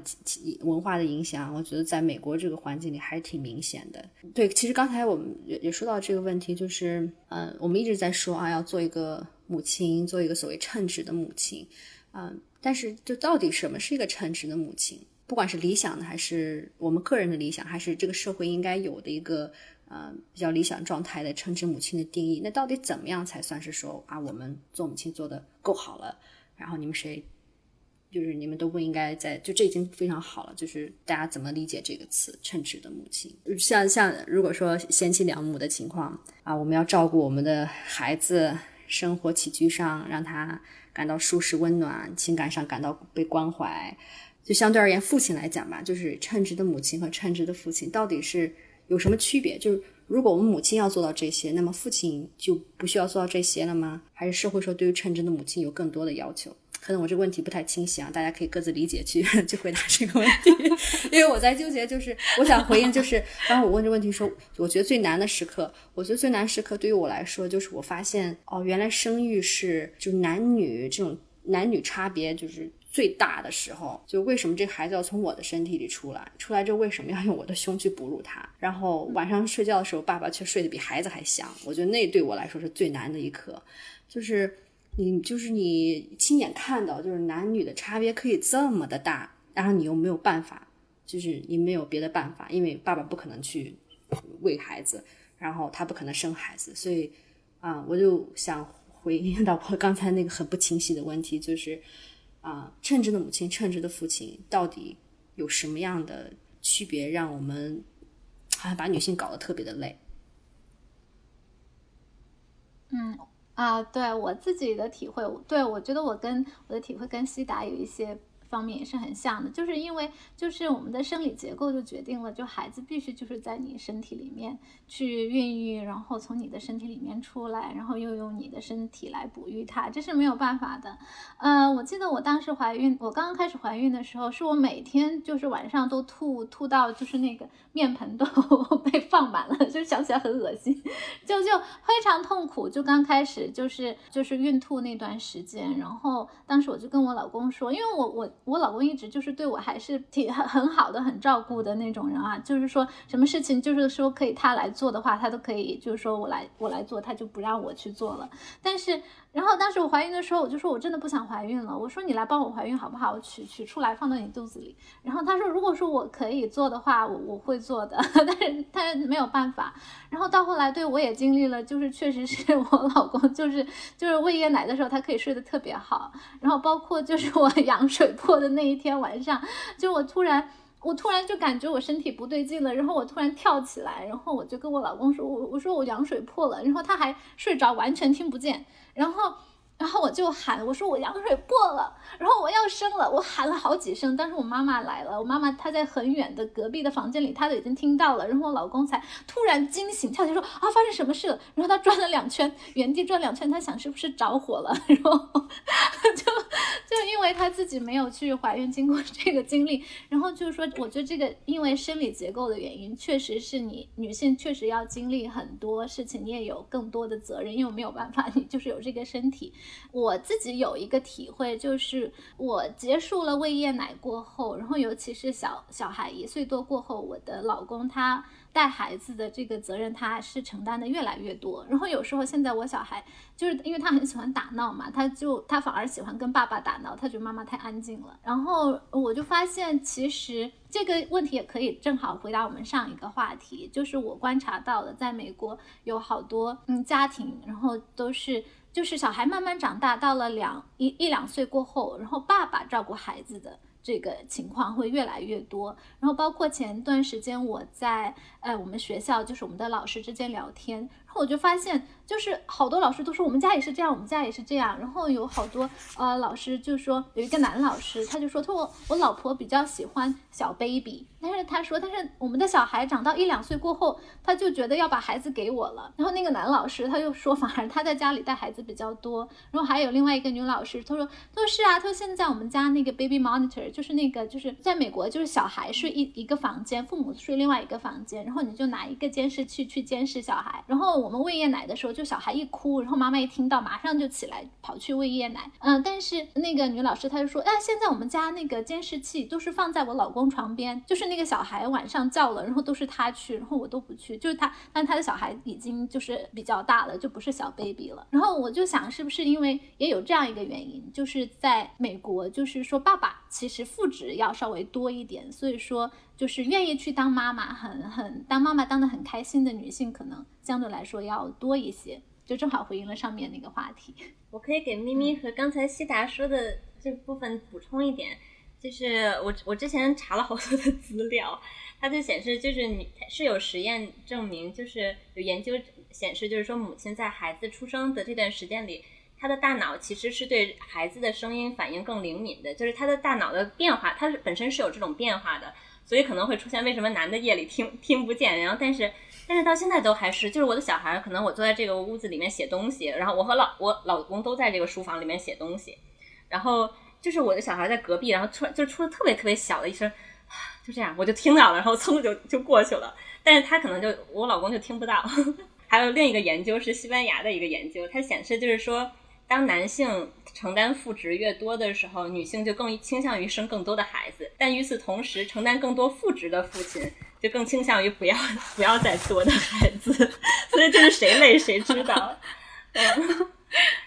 文化的影响，我觉得在美国这个环境里还是挺明显的。对，其实刚才我们也也说到这个问题，就是呃，我们一直在说啊，要做一个母亲，做一个所谓称职的母亲，嗯，但是就到底什么是一个称职的母亲？不管是理想的，还是我们个人的理想，还是这个社会应该有的一个呃比较理想状态的称职母亲的定义，那到底怎么样才算是说啊，我们做母亲做的够好了？然后你们谁，就是你们都不应该在，就这已经非常好了。就是大家怎么理解这个词“称职的母亲”？像像如果说贤妻良母的情况啊，我们要照顾我们的孩子，生活起居上让他感到舒适温暖，情感上感到被关怀。就相对而言，父亲来讲吧，就是称职的母亲和称职的父亲到底是有什么区别？就是如果我们母亲要做到这些，那么父亲就不需要做到这些了吗？还是社会说对于称职的母亲有更多的要求？可能我这个问题不太清晰啊，大家可以各自理解去 去回答这个问题。因为我在纠结，就是我想回应，就是当我问这问题说，我觉得最难的时刻，我觉得最难时刻对于我来说，就是我发现哦，原来生育是就男女这种男女差别就是。最大的时候，就为什么这孩子要从我的身体里出来？出来之后为什么要用我的胸去哺乳他？然后晚上睡觉的时候，爸爸却睡得比孩子还香。我觉得那对我来说是最难的一刻，就是你，就是你亲眼看到，就是男女的差别可以这么的大，然后你又没有办法，就是你没有别的办法，因为爸爸不可能去喂孩子，然后他不可能生孩子，所以啊，我就想回应到我刚才那个很不清晰的问题，就是。啊，称职的母亲，称职的父亲，到底有什么样的区别，让我们好像把女性搞得特别的累？嗯啊，对我自己的体会，对我觉得我跟我的体会跟西达有一些。方面也是很像的，就是因为就是我们的生理结构就决定了，就孩子必须就是在你身体里面去孕育，然后从你的身体里面出来，然后又用你的身体来哺育他，这是没有办法的。呃，我记得我当时怀孕，我刚刚开始怀孕的时候，是我每天就是晚上都吐吐到就是那个面盆都 被放满了，就想起来很恶心，就就非常痛苦。就刚开始就是就是孕吐那段时间，然后当时我就跟我老公说，因为我我。我老公一直就是对我还是挺很很好的，很照顾的那种人啊。就是说什么事情，就是说可以他来做的话，他都可以，就是说我来我来做，他就不让我去做了。但是，然后当时我怀孕的时候，我就说我真的不想怀孕了。我说你来帮我怀孕好不好？我取取出来放到你肚子里。然后他说，如果说我可以做的话，我我会做的。但是他没有办法。然后到后来，对我也经历了，就是确实是 我老公，就是就是喂夜奶的时候，他可以睡得特别好。然后包括就是我 羊水破。的那一天晚上，就我突然，我突然就感觉我身体不对劲了，然后我突然跳起来，然后我就跟我老公说，我我说我羊水破了，然后他还睡着，完全听不见，然后。然后我就喊，我说我羊水破了，然后我要生了，我喊了好几声。当时我妈妈来了，我妈妈她在很远的隔壁的房间里，她都已经听到了。然后我老公才突然惊醒，跳起来说啊，发生什么事了？然后他转了两圈，原地转两圈，他想是不是着火了？然后就就因为他自己没有去怀孕，经过这个经历，然后就是说，我觉得这个因为生理结构的原因，确实是你女性确实要经历很多事情，你也有更多的责任，因为没有办法，你就是有这个身体。我自己有一个体会，就是我结束了喂夜奶过后，然后尤其是小小孩一岁多过后，我的老公他。带孩子的这个责任，他是承担的越来越多。然后有时候现在我小孩就是因为他很喜欢打闹嘛，他就他反而喜欢跟爸爸打闹，他觉得妈妈太安静了。然后我就发现，其实这个问题也可以正好回答我们上一个话题，就是我观察到的，在美国有好多嗯家庭，然后都是就是小孩慢慢长大，到了两一一两岁过后，然后爸爸照顾孩子的。这个情况会越来越多，然后包括前段时间我在哎我们学校，就是我们的老师之间聊天，然后我就发现。就是好多老师都说我们家也是这样，我们家也是这样。然后有好多呃老师就说有一个男老师，他就说他说我老婆比较喜欢小 baby，但是他说但是我们的小孩长到一两岁过后，他就觉得要把孩子给我了。然后那个男老师他又说反而他在家里带孩子比较多。然后还有另外一个女老师，她说他说是啊，他说现在我们家那个 baby monitor 就是那个就是在美国就是小孩睡一一个房间，父母睡另外一个房间，然后你就拿一个监视器去监视小孩。然后我们喂夜奶的时候，就小孩一哭，然后妈妈一听到，马上就起来跑去喂夜奶。嗯，但是那个女老师她就说，哎，现在我们家那个监视器都是放在我老公床边，就是那个小孩晚上叫了，然后都是他去，然后我都不去，就是他，但他的小孩已经就是比较大了，就不是小 baby 了。然后我就想，是不是因为也有这样一个原因，就是在美国，就是说爸爸其实父职要稍微多一点，所以说。就是愿意去当妈妈，很很当妈妈当的很开心的女性，可能相对来说要多一些。就正好回应了上面那个话题。我可以给咪咪和刚才西达说的这部分补充一点，就是我我之前查了好多的资料，它就显示就是你是有实验证明，就是有研究显示，就是说母亲在孩子出生的这段时间里，她的大脑其实是对孩子的声音反应更灵敏的，就是她的大脑的变化，它是本身是有这种变化的。所以可能会出现为什么男的夜里听听不见，然后但是但是到现在都还是，就是我的小孩可能我坐在这个屋子里面写东西，然后我和老我老公都在这个书房里面写东西，然后就是我的小孩在隔壁，然后突然就出了特别特别小的一声，就这样我就听到了，然后噌就就过去了，但是他可能就我老公就听不到。还有另一个研究是西班牙的一个研究，它显示就是说。当男性承担负值越多的时候，女性就更倾向于生更多的孩子。但与此同时，承担更多负值的父亲就更倾向于不要不要再多的孩子。所以这是谁累谁知道。嗯，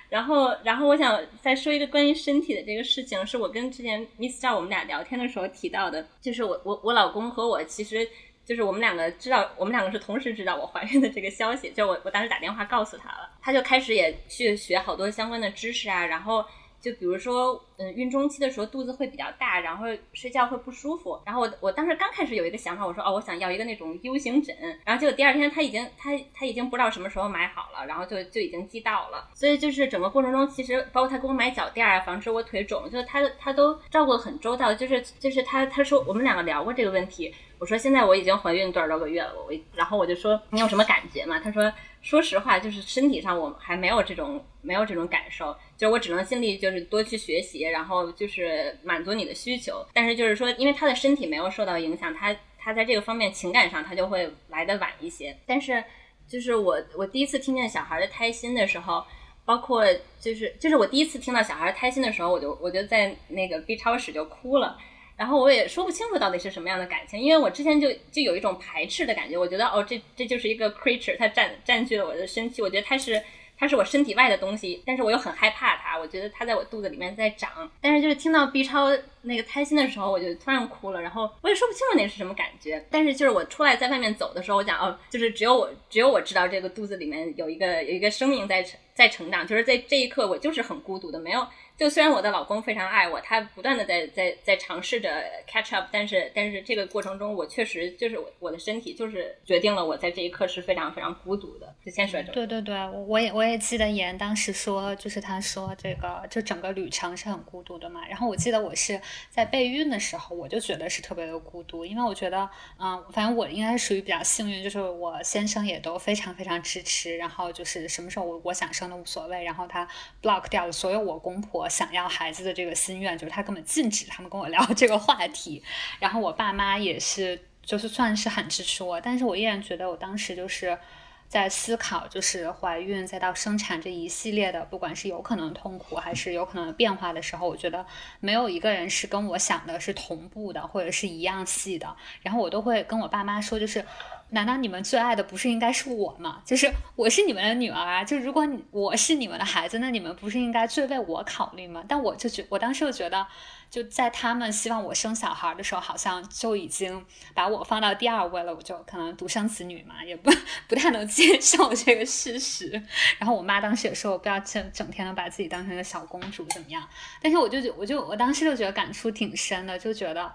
然后然后我想再说一个关于身体的这个事情，是我跟之前 Miss 赵我们俩聊天的时候提到的，就是我我我老公和我其实。就是我们两个知道，我们两个是同时知道我怀孕的这个消息。就我我当时打电话告诉他了，他就开始也去学好多相关的知识啊，然后。就比如说，嗯，孕中期的时候肚子会比较大，然后睡觉会不舒服。然后我我当时刚开始有一个想法，我说哦，我想要一个那种 U 型枕。然后结果第二天他已经他他已经不知道什么时候买好了，然后就就已经寄到了。所以就是整个过程中，其实包括他给我买脚垫啊，防止我腿肿，就是他他都照顾的很周到。就是就是他他说我们两个聊过这个问题，我说现在我已经怀孕多少多个月了，我然后我就说你有什么感觉吗？他说。说实话，就是身体上我还没有这种没有这种感受，就是我只能尽力就是多去学习，然后就是满足你的需求。但是就是说，因为他的身体没有受到影响，他他在这个方面情感上他就会来的晚一些。但是就是我我第一次听见小孩的胎心的时候，包括就是就是我第一次听到小孩胎心的时候，我就我就在那个 B 超室就哭了。然后我也说不清楚到底是什么样的感情，因为我之前就就有一种排斥的感觉，我觉得哦，这这就是一个 creature，它占占据了我的身体，我觉得它是它是我身体外的东西，但是我又很害怕它，我觉得它在我肚子里面在长。但是就是听到 B 超那个胎心的时候，我就突然哭了，然后我也说不清楚那是什么感觉。但是就是我出来在外面走的时候，我讲哦，就是只有我只有我知道这个肚子里面有一个有一个生命在成在成长，就是在这一刻我就是很孤独的，没有。就虽然我的老公非常爱我，他不断的在在在尝试着 catch up，但是但是这个过程中，我确实就是我我的身体就是决定了我在这一刻是非常非常孤独的。就先说这。对对对，我也我也记得妍当时说，就是他说这个就整个旅程是很孤独的嘛。然后我记得我是在备孕的时候，我就觉得是特别的孤独，因为我觉得嗯，反正我应该是属于比较幸运，就是我先生也都非常非常支持，然后就是什么时候我我想生都无所谓，然后他 block 掉了所有我公婆。我想要孩子的这个心愿，就是他根本禁止他们跟我聊 这个话题。然后我爸妈也是，就是算是很支持我，但是我依然觉得我当时就是在思考，就是怀孕再到生产这一系列的，不管是有可能痛苦还是有可能变化的时候，我觉得没有一个人是跟我想的是同步的，或者是一样细的。然后我都会跟我爸妈说，就是。难道你们最爱的不是应该是我吗？就是我是你们的女儿啊！就如果我是你们的孩子，那你们不是应该最为我考虑吗？但我就觉，我当时就觉得，就在他们希望我生小孩的时候，好像就已经把我放到第二位了。我就可能独生子女嘛，也不不太能接受这个事实。然后我妈当时也说我不要整整天的把自己当成个小公主怎么样？但是我就觉我就我当时就觉得感触挺深的，就觉得。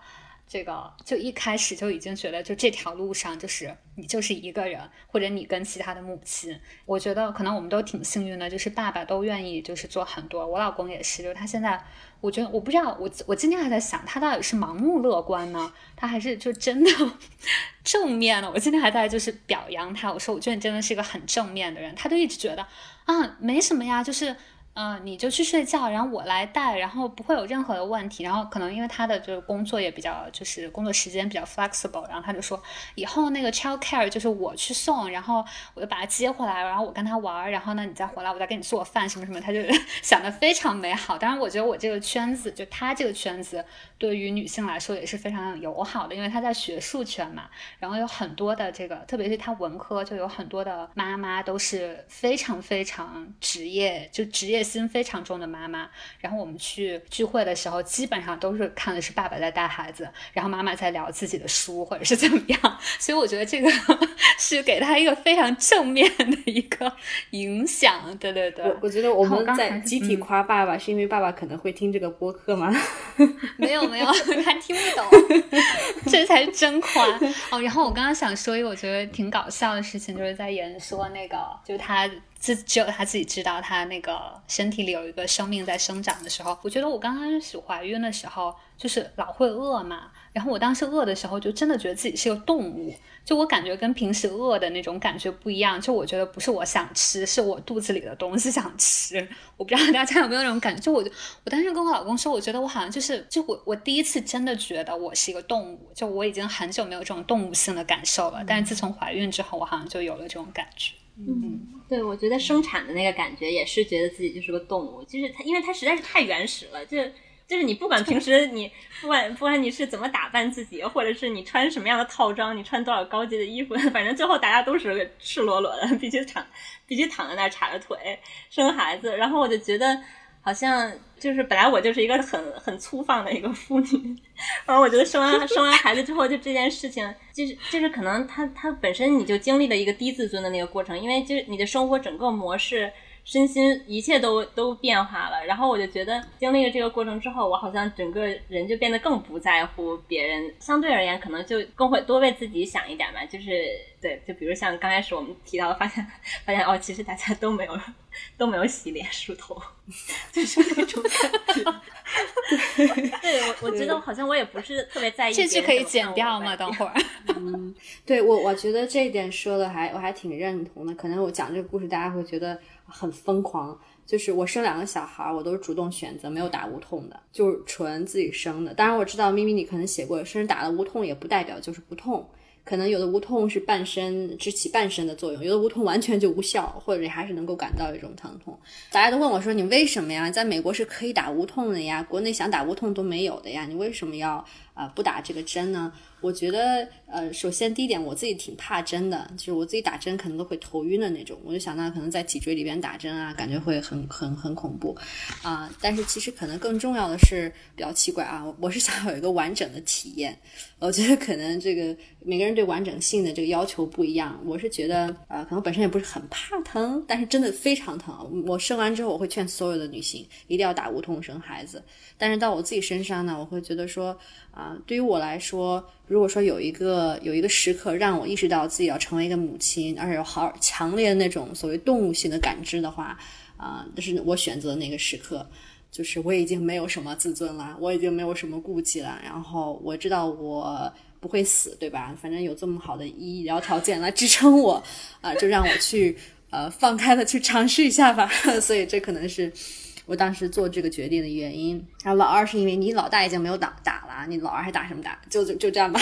这个就一开始就已经觉得，就这条路上就是你就是一个人，或者你跟其他的母亲。我觉得可能我们都挺幸运的，就是爸爸都愿意就是做很多。我老公也是，就他现在，我觉得我不知道，我我今天还在想，他到底是盲目乐观呢，他还是就真的 正面呢？我今天还在就是表扬他，我说我觉得你真的是一个很正面的人。他就一直觉得啊，没什么呀，就是。嗯，你就去睡觉，然后我来带，然后不会有任何的问题。然后可能因为他的就是工作也比较，就是工作时间比较 flexible，然后他就说以后那个 child care 就是我去送，然后我就把他接回来，然后我跟他玩，然后呢你再回来，我再给你做饭什么什么，他就 想的非常美好。当然，我觉得我这个圈子，就他这个圈子，对于女性来说也是非常友好的，因为他在学术圈嘛，然后有很多的这个，特别是他文科，就有很多的妈妈都是非常非常职业，就职业。心非常重的妈妈，然后我们去聚会的时候，基本上都是看的是爸爸在带孩子，然后妈妈在聊自己的书或者是怎么样，所以我觉得这个 是给他一个非常正面的一个影响。对对对，我我觉得我们在集体夸爸爸，是因为爸爸可能会听这个播客吗？没有没有，他听不懂，这才是真夸哦。然后我刚刚想说一个我觉得挺搞笑的事情，就是在演说那个，就是他。自只有他自己知道，他那个身体里有一个生命在生长的时候，我觉得我刚开始怀孕的时候，就是老会饿嘛。然后我当时饿的时候，就真的觉得自己是个动物，就我感觉跟平时饿的那种感觉不一样。就我觉得不是我想吃，是我肚子里的东西想吃。我不知道大家有没有那种感觉？就我，我当时跟我老公说，我觉得我好像就是，就我我第一次真的觉得我是一个动物。就我已经很久没有这种动物性的感受了，但是自从怀孕之后，我好像就有了这种感觉。嗯，对，我觉得生产的那个感觉也是觉得自己就是个动物，就是它，因为它实在是太原始了，就就是你不管平时你不管不管你是怎么打扮自己，或者是你穿什么样的套装，你穿多少高级的衣服，反正最后大家都是赤裸裸的，必须躺必须躺在那儿叉着腿生孩子，然后我就觉得。好像就是本来我就是一个很很粗放的一个妇女，然后我觉得生完生完孩子之后，就这件事情，就是就是可能他他本身你就经历了一个低自尊的那个过程，因为就是你的生活整个模式。身心一切都都变化了，然后我就觉得经历了这个过程之后，我好像整个人就变得更不在乎别人，相对而言可能就更会多为自己想一点吧。就是对，就比如像刚开始我们提到，发现发现哦，其实大家都没有都没有洗脸梳头，就是那种感觉。对，我我觉得好像我也不是特别在意。这句可以剪掉吗？等会儿。嗯，对我我觉得这一点说的还我还挺认同的。可能我讲这个故事，大家会觉得。很疯狂，就是我生两个小孩，我都是主动选择，没有打无痛的，就是纯自己生的。当然我知道咪咪你可能写过，甚至打了无痛也不代表就是不痛，可能有的无痛是半身只起半身的作用，有的无痛完全就无效，或者还是能够感到一种疼痛。大家都问我说你为什么呀？在美国是可以打无痛的呀，国内想打无痛都没有的呀，你为什么要啊不打这个针呢？我觉得，呃，首先第一点，我自己挺怕针的，就是我自己打针可能都会头晕的那种。我就想到可能在脊椎里边打针啊，感觉会很很很恐怖，啊。但是其实可能更重要的是比较奇怪啊，我是想有一个完整的体验。我觉得可能这个每个人对完整性的这个要求不一样。我是觉得，呃，可能本身也不是很怕疼，但是真的非常疼。我生完之后，我会劝所有的女性一定要打无痛生孩子。但是到我自己身上呢，我会觉得说，啊，对于我来说。如果说有一个有一个时刻让我意识到自己要成为一个母亲，而且有好强烈的那种所谓动物性的感知的话，啊，这是我选择那个时刻，就是我已经没有什么自尊了，我已经没有什么顾忌了，然后我知道我不会死，对吧？反正有这么好的医疗条件来支撑我，啊，就让我去呃放开的去尝试一下吧。所以这可能是。我当时做这个决定的原因，然后老二是因为你老大已经没有打打了，你老二还打什么打？就就就这样吧。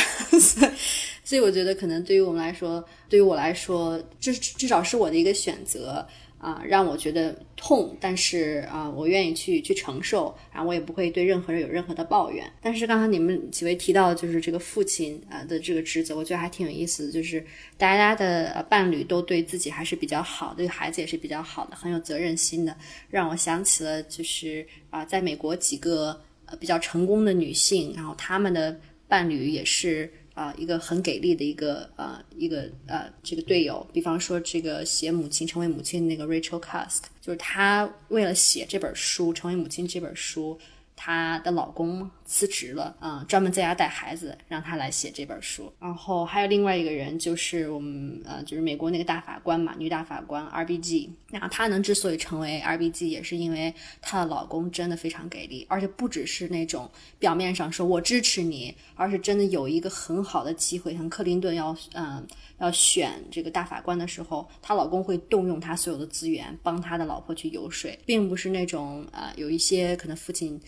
所以我觉得可能对于我们来说，对于我来说，至至少是我的一个选择。啊，让我觉得痛，但是啊，我愿意去去承受，然后我也不会对任何人有任何的抱怨。但是刚才你们几位提到，就是这个父亲啊的这个职责，我觉得还挺有意思的，就是大家的伴侣都对自己还是比较好，对孩子也是比较好的，很有责任心的，让我想起了就是啊，在美国几个呃比较成功的女性，然后他们的伴侣也是。啊，一个很给力的一个呃，一个呃，这个队友，比方说这个写母亲成为母亲那个 Rachel Cusk，就是她为了写这本书，成为母亲这本书，她的老公辞职了，啊、专门在家带孩子，让他来写这本书。然后还有另外一个人，就是我们呃，就是美国那个大法官嘛，女大法官 RBG。那她能之所以成为 RBG，也是因为她的老公真的非常给力，而且不只是那种表面上说我支持你，而是真的有一个很好的机会，像克林顿要嗯、要选这个大法官的时候，她老公会动用他所有的资源帮他的老婆去游说，并不是那种呃有一些可能父亲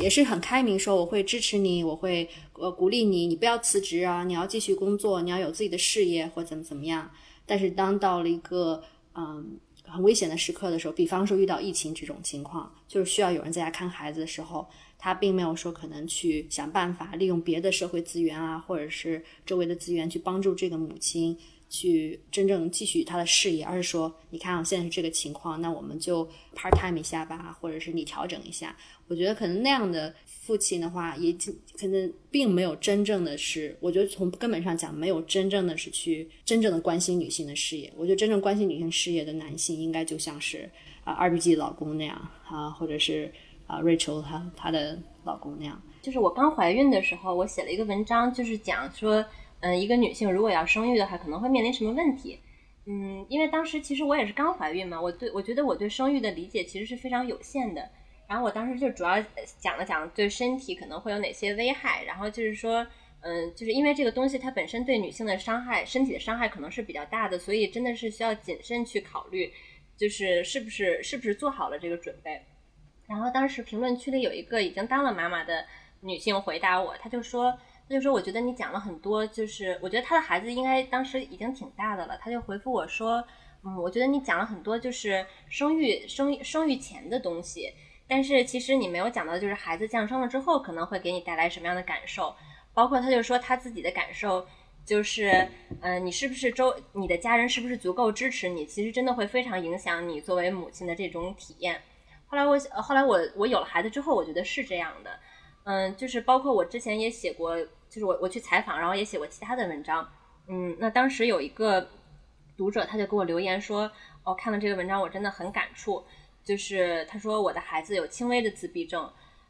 也是很开明，说我会支持你，我会呃鼓励你，你不要辞职啊，你要继续工作，你要有自己的事业或怎么怎么样。但是当到了一个嗯很危险的时刻的时候，比方说遇到疫情这种情况，就是需要有人在家看孩子的时候，他并没有说可能去想办法利用别的社会资源啊，或者是周围的资源去帮助这个母亲去真正继续她的事业，而是说，你看啊，现在是这个情况，那我们就 part time 一下吧，或者是你调整一下。我觉得可能那样的父亲的话，也可能并没有真正的是，我觉得从根本上讲，没有真正的是去真正的关心女性的事业。我觉得真正关心女性事业的男性，应该就像是啊 RBG 老公那样啊，或者是啊 Rachel 她她的老公那样。就是我刚怀孕的时候，我写了一个文章，就是讲说，嗯，一个女性如果要生育的话，可能会面临什么问题。嗯，因为当时其实我也是刚怀孕嘛，我对我觉得我对生育的理解其实是非常有限的。然后我当时就主要讲了讲对身体可能会有哪些危害，然后就是说，嗯，就是因为这个东西它本身对女性的伤害，身体的伤害可能是比较大的，所以真的是需要谨慎去考虑，就是是不是是不是做好了这个准备。然后当时评论区里有一个已经当了妈妈的女性回答我，她就说，她就说我觉得你讲了很多，就是我觉得她的孩子应该当时已经挺大的了，她就回复我说，嗯，我觉得你讲了很多就是生育生生育前的东西。但是其实你没有讲到，就是孩子降生了之后可能会给你带来什么样的感受，包括他就说他自己的感受，就是，嗯、你是不是周你的家人是不是足够支持你，其实真的会非常影响你作为母亲的这种体验。后来我后来我我有了孩子之后，我觉得是这样的，嗯，就是包括我之前也写过，就是我我去采访，然后也写过其他的文章，嗯，那当时有一个读者他就给我留言说，哦，看了这个文章我真的很感触。就是他说我的孩子有轻微的自闭症，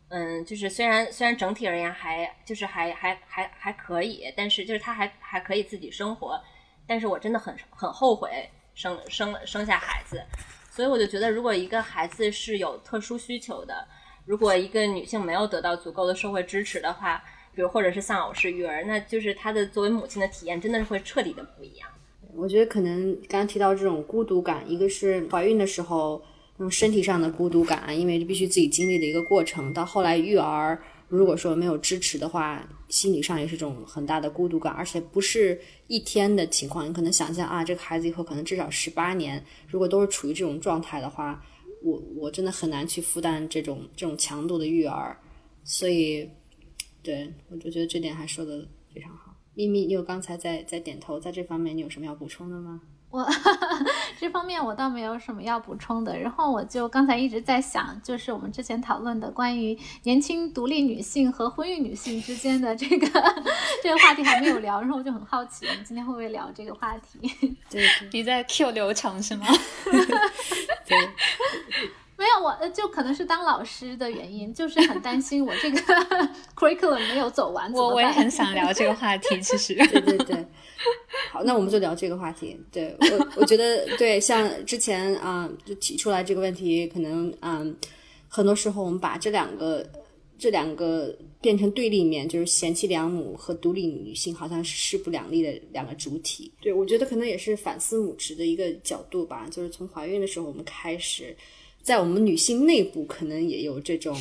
嗯，就是虽然虽然整体而言还就是还还还还可以，但是就是他还还可以自己生活，但是我真的很很后悔生生生下孩子，所以我就觉得如果一个孩子是有特殊需求的，如果一个女性没有得到足够的社会支持的话，比如或者是丧偶式育儿，那就是她的作为母亲的体验真的是会彻底的不一样。我觉得可能刚刚提到这种孤独感，一个是怀孕的时候。那种身体上的孤独感，因为必须自己经历的一个过程，到后来育儿，如果说没有支持的话，心理上也是种很大的孤独感，而且不是一天的情况。你可能想象啊，这个孩子以后可能至少十八年，如果都是处于这种状态的话，我我真的很难去负担这种这种强度的育儿。所以，对我就觉得这点还说的非常好。咪咪，你有刚才在在点头，在这方面你有什么要补充的吗？我 这方面我倒没有什么要补充的，然后我就刚才一直在想，就是我们之前讨论的关于年轻独立女性和婚育女性之间的这个 这个话题还没有聊，然后我就很好奇，我们今天会不会聊这个话题？对，你在 Q 流程是吗？对。没有，我就可能是当老师的原因，就是很担心我这个 curriculum 没有走完。我我也很想聊这个话题，其实。对对对。好，那我们就聊这个话题。对我，我觉得对，像之前啊、嗯，就提出来这个问题，可能嗯，很多时候我们把这两个这两个变成对立面，就是贤妻良母和独立女性，好像是势不两立的两个主体。对我觉得可能也是反思母职的一个角度吧，就是从怀孕的时候我们开始。在我们女性内部，可能也有这种，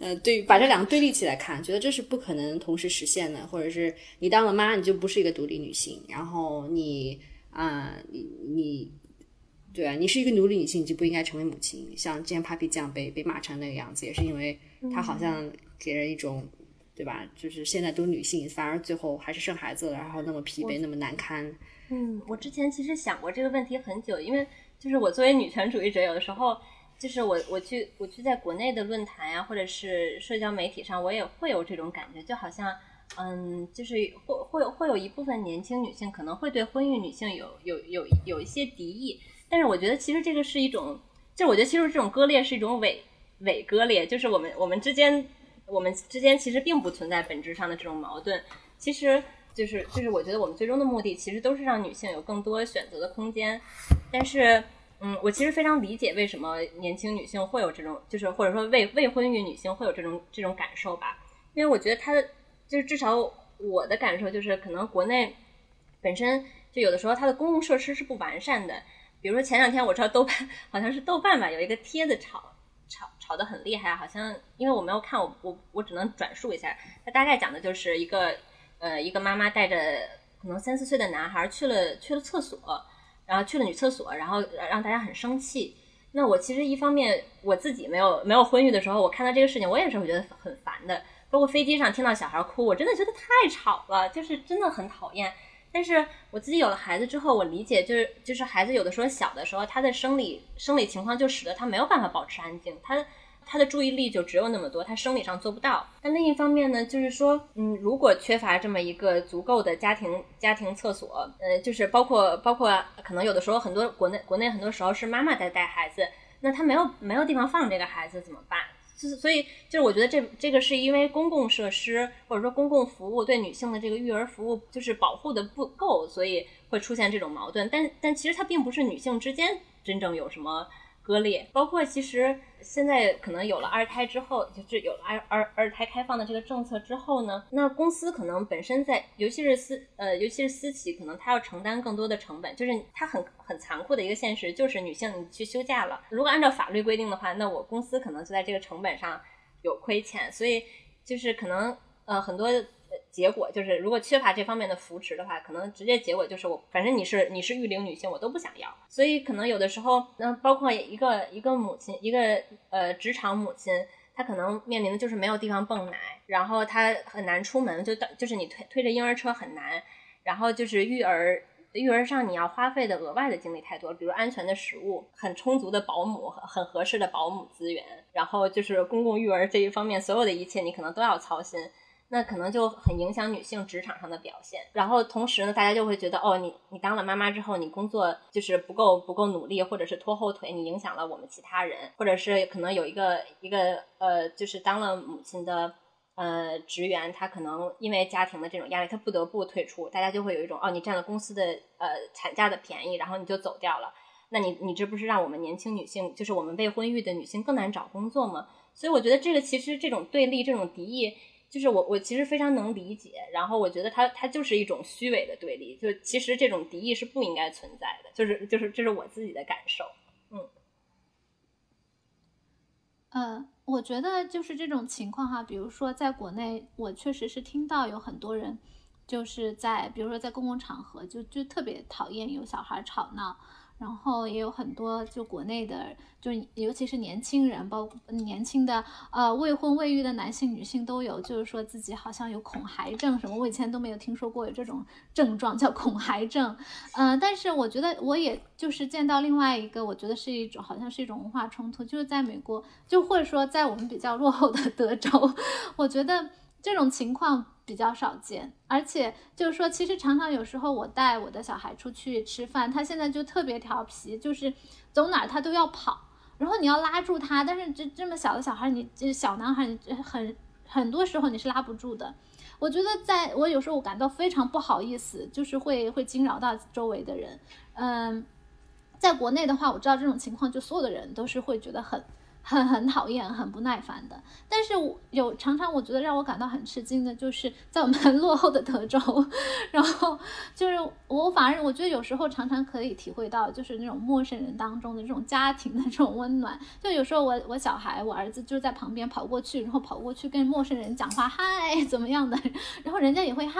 呃，对，把这两个对立起来看，觉得这是不可能同时实现的，或者是你当了妈，你就不是一个独立女性，然后你啊、呃，你你，对啊，你是一个奴隶女性，你就不应该成为母亲。像之前 Papi 酱被被骂成那个样子，也是因为她好像给人一种，对吧？就是现在都女性，反而最后还是生孩子了，然后那么疲惫，那么难堪。嗯，我之前其实想过这个问题很久，因为。就是我作为女权主义者，有的时候就是我我去我去在国内的论坛呀、啊，或者是社交媒体上，我也会有这种感觉，就好像嗯，就是会会会有一部分年轻女性可能会对婚育女性有有有有一些敌意，但是我觉得其实这个是一种，就我觉得其实这种割裂是一种伪伪割裂，就是我们我们之间我们之间其实并不存在本质上的这种矛盾，其实就是就是我觉得我们最终的目的其实都是让女性有更多选择的空间，但是嗯，我其实非常理解为什么年轻女性会有这种，就是或者说未未婚育女性会有这种这种感受吧，因为我觉得她的就是至少我的感受就是可能国内本身就有的时候它的公共设施是不完善的。比如说前两天我知道豆瓣 好像是豆瓣吧，有一个帖子炒炒炒得很厉害，好像因为我没有看，我我我只能转述一下。它大概讲的就是一个呃一个妈妈带着可能三四岁的男孩去了去了厕所，然后去了女厕所，然后让大家很生气。那我其实一方面我自己没有没有婚育的时候，我看到这个事情，我也是会觉得很烦的。包括飞机上听到小孩哭，我真的觉得太吵了，就是真的很讨厌。但是我自己有了孩子之后，我理解就是就是孩子有的时候小的时候，他的生理生理情况就使得他没有办法保持安静，他他的注意力就只有那么多，他生理上做不到。但另一方面呢，就是说，嗯，如果缺乏这么一个足够的家庭家庭厕所，呃，就是包括包括可能有的时候很多国内国内很多时候是妈妈在带孩子，那他没有没有地方放这个孩子怎么办？就是所以，就是我觉得这这个是因为公共设施或者说公共服务对女性的这个育儿服务就是保护的不够，所以会出现这种矛盾。但但其实它并不是女性之间真正有什么。割裂，包括其实现在可能有了二胎之后，就是有了二二二胎开放的这个政策之后呢，那公司可能本身在，尤其是私呃，尤其是私企，可能它要承担更多的成本，就是它很很残酷的一个现实，就是女性你去休假了，如果按照法律规定的话，那我公司可能就在这个成本上有亏欠，所以就是可能呃很多。结果就是，如果缺乏这方面的扶持的话，可能直接结果就是我，反正你是你是育龄女性，我都不想要。所以可能有的时候，那包括一个一个母亲，一个呃职场母亲，她可能面临的就是没有地方泵奶，然后她很难出门，就就是你推推着婴儿车很难，然后就是育儿育儿上你要花费的额外的精力太多，比如安全的食物、很充足的保姆、很合适的保姆资源，然后就是公共育儿这一方面所有的一切，你可能都要操心。那可能就很影响女性职场上的表现，然后同时呢，大家就会觉得，哦，你你当了妈妈之后，你工作就是不够不够努力，或者是拖后腿，你影响了我们其他人，或者是可能有一个一个呃，就是当了母亲的呃职员，他可能因为家庭的这种压力，他不得不退出，大家就会有一种，哦，你占了公司的呃产假的便宜，然后你就走掉了，那你你这不是让我们年轻女性，就是我们未婚育的女性更难找工作吗？所以我觉得这个其实这种对立，这种敌意。就是我，我其实非常能理解，然后我觉得它它就是一种虚伪的对立，就其实这种敌意是不应该存在的，就是就是这是我自己的感受，嗯，呃，我觉得就是这种情况哈，比如说在国内，我确实是听到有很多人就是在比如说在公共场合就就特别讨厌有小孩吵闹。然后也有很多就国内的，就尤其是年轻人，包括年轻的呃未婚未育的男性、女性都有，就是说自己好像有恐孩症什么，我以前都没有听说过有这种症状叫恐孩症。嗯，但是我觉得我也就是见到另外一个，我觉得是一种好像是一种文化冲突，就是在美国，就或者说在我们比较落后的德州，我觉得这种情况。比较少见，而且就是说，其实常常有时候我带我的小孩出去吃饭，他现在就特别调皮，就是走哪他都要跑，然后你要拉住他，但是这这么小的小孩，你这小男孩，你很很多时候你是拉不住的。我觉得在我有时候我感到非常不好意思，就是会会惊扰到周围的人。嗯，在国内的话，我知道这种情况，就所有的人都是会觉得很。很 很讨厌，很不耐烦的。但是有常常我觉得让我感到很吃惊的，就是在我们 落后的德州，然后就是我反而我觉得有时候常常可以体会到，就是那种陌生人当中的这种家庭的这种温暖。就有时候我我小孩我儿子就在旁边跑过去，然后跑过去跟陌生人讲话，嗨怎么样的，然后人家也会嗨，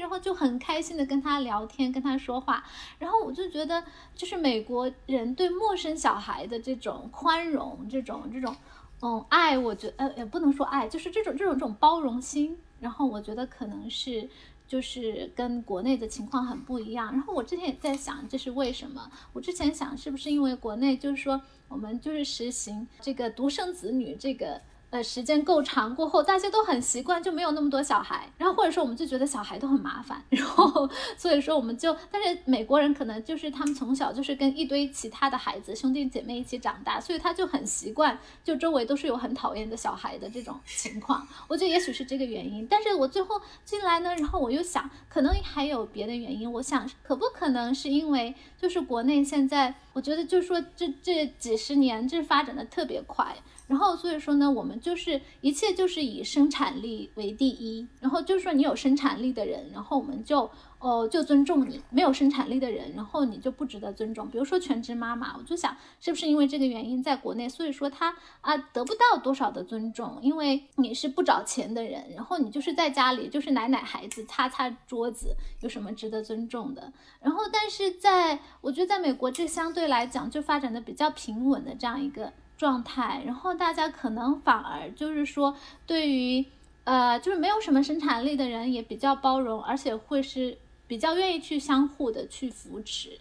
然后就很开心的跟他聊天，跟他说话。然后我就觉得，就是美国人对陌生小孩的这种宽容，这种。这种，嗯，爱，我觉呃也不能说爱，就是这种这种这种包容心。然后我觉得可能是就是跟国内的情况很不一样。然后我之前也在想，这是为什么？我之前想是不是因为国内就是说我们就是实行这个独生子女这个呃时间够长过后，大家都很习惯，就没有那么多小孩。然后或者说我们就觉得小孩都很麻烦，然后所以说我们就，但是美国人可能就是他们从小就是跟一堆其他的孩子兄弟姐妹一起长大，所以他就很习惯，就周围都是有很讨厌的小孩的这种 情况。我觉得也许是这个原因，但是我最后进来呢，然后我又想，可能还有别的原因。我想可不可能是因为就是国内现在，我觉得就是说这这几十年这发展的特别快。然后所以说呢，我们就是一切就是以生产力为第一。然后就是说你有生产力的人，然后我们就哦就尊重你；没有生产力的人，然后你就不值得尊重。比如说全职妈妈，我就想是不是因为这个原因，在国内，所以说她啊得不到多少的尊重，因为你是不找钱的人，然后你就是在家里就是奶奶孩子、擦擦桌子，有什么值得尊重的？然后但是在我觉得在美国，这相对来讲就发展的比较平稳的这样一个。状态，然后大家可能反而就是说，对于呃，就是没有什么生产力的人也比较包容，而且会是比较愿意去相互的去扶持。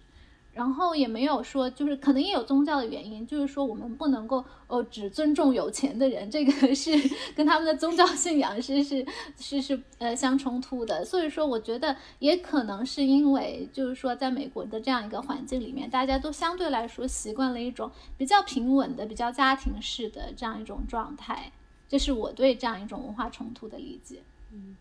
然后也没有说，就是可能也有宗教的原因，就是说我们不能够呃只尊重有钱的人，这个是跟他们的宗教信仰是是是是呃相冲突的。所以说，我觉得也可能是因为就是说，在美国的这样一个环境里面，大家都相对来说习惯了一种比较平稳的、比较家庭式的这样一种状态。这是我对这样一种文化冲突的理解。嗯。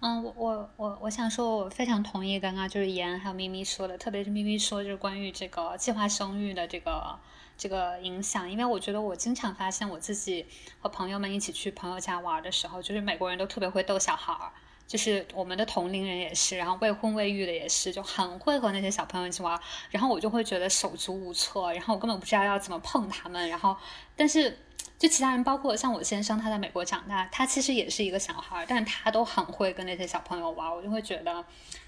嗯，我我我我想说，我非常同意刚刚就是妍还有咪咪说的，特别是咪咪说就是关于这个计划生育的这个这个影响，因为我觉得我经常发现我自己和朋友们一起去朋友家玩的时候，就是美国人都特别会逗小孩儿，就是我们的同龄人也是，然后未婚未育的也是，就很会和那些小朋友一起玩，然后我就会觉得手足无措，然后我根本不知道要怎么碰他们，然后但是。就其他人，包括像我先生，他在美国长大，他其实也是一个小孩，但他都很会跟那些小朋友玩，我就会觉得，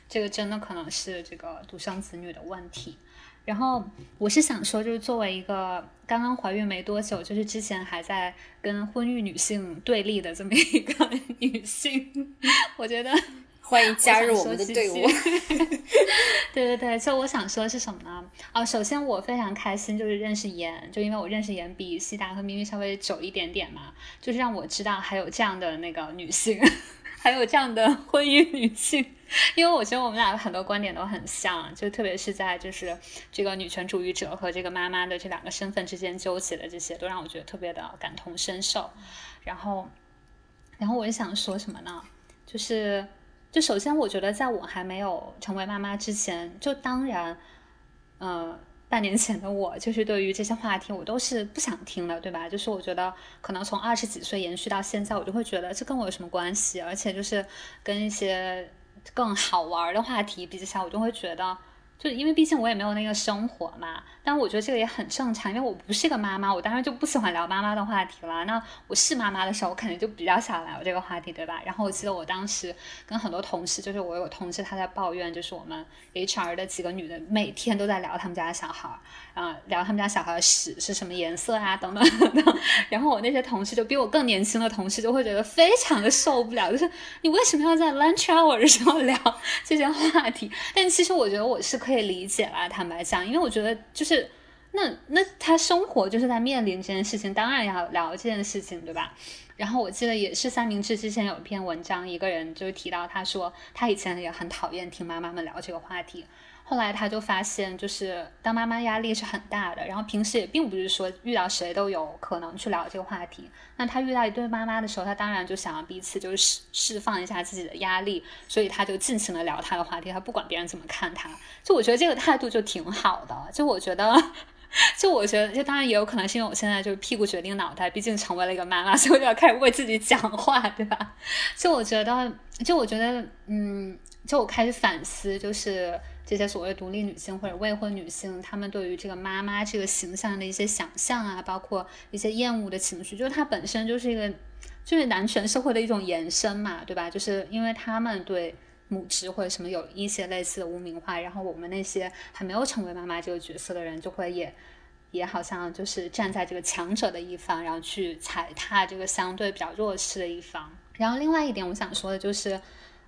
这个真的可能是这个独生子女的问题。然后我是想说，就是作为一个刚刚怀孕没多久，就是之前还在跟婚育女性对立的这么一个 女性，我觉得。欢迎加入我们的队伍。对对对，就我想说是什么呢？啊，首先我非常开心，就是认识妍，就因为我认识妍比西达和咪咪稍微久一点点嘛，就是让我知道还有这样的那个女性，还有这样的 婚姻女性。因为我觉得我们俩很多观点都很像，就特别是在就是这个女权主义者和这个妈妈的这两个身份之间纠结的这些，都让我觉得特别的感同身受。然后，然后我就想说什么呢？就是。就首先，我觉得在我还没有成为妈妈之前，就当然，呃，半年前的我，就是对于这些话题，我都是不想听的，对吧？就是我觉得可能从二十几岁延续到现在，我就会觉得这跟我有什么关系？而且就是跟一些更好玩的话题比起来，我就会觉得。就因为毕竟我也没有那个生活嘛，但我觉得这个也很正常，因为我不是个妈妈，我当然就不喜欢聊妈妈的话题了。那我是妈妈的时候，我肯定就比较想聊这个话题，对吧？然后我记得我当时跟很多同事，就是我有同事他在抱怨，就是我们 HR 的几个女的每天都在聊他们家的小孩，啊，聊他们家小孩的屎是什么颜色啊，等等 等等。然后我那些同事就比我更年轻的同事就会觉得非常的受不了，就是你为什么要在 lunch hour 的时候聊这些话题？但其实我觉得我是可以。可以理解啦，坦白讲，因为我觉得就是那那他生活就是在面临这件事情，当然要聊这件事情，对吧？然后我记得也是三明治之前有一篇文章，一个人就是提到他说他以前也很讨厌听妈妈们聊这个话题。后来他就发现，就是当妈妈压力是很大的，然后平时也并不是说遇到谁都有可能去聊这个话题。那他遇到一对妈妈的时候，他当然就想要彼此就是释释放一下自己的压力，所以他就尽情的聊他的话题，他不管别人怎么看他。就我觉得这个态度就挺好的。就我觉得，就我觉得，就当然也有可能是因为我现在就是屁股决定脑袋，毕竟成为了一个妈妈，所以我就要开始为自己讲话，对吧？就我觉得，就我觉得，嗯，就我开始反思，就是。这些所谓独立女性或者未婚女性，她们对于这个妈妈这个形象的一些想象啊，包括一些厌恶的情绪，就是它本身就是一个，就是男权社会的一种延伸嘛，对吧？就是因为他们对母职或者什么有一些类似的污名化，然后我们那些还没有成为妈妈这个角色的人，就会也也好像就是站在这个强者的一方，然后去踩踏这个相对比较弱势的一方。然后另外一点，我想说的就是。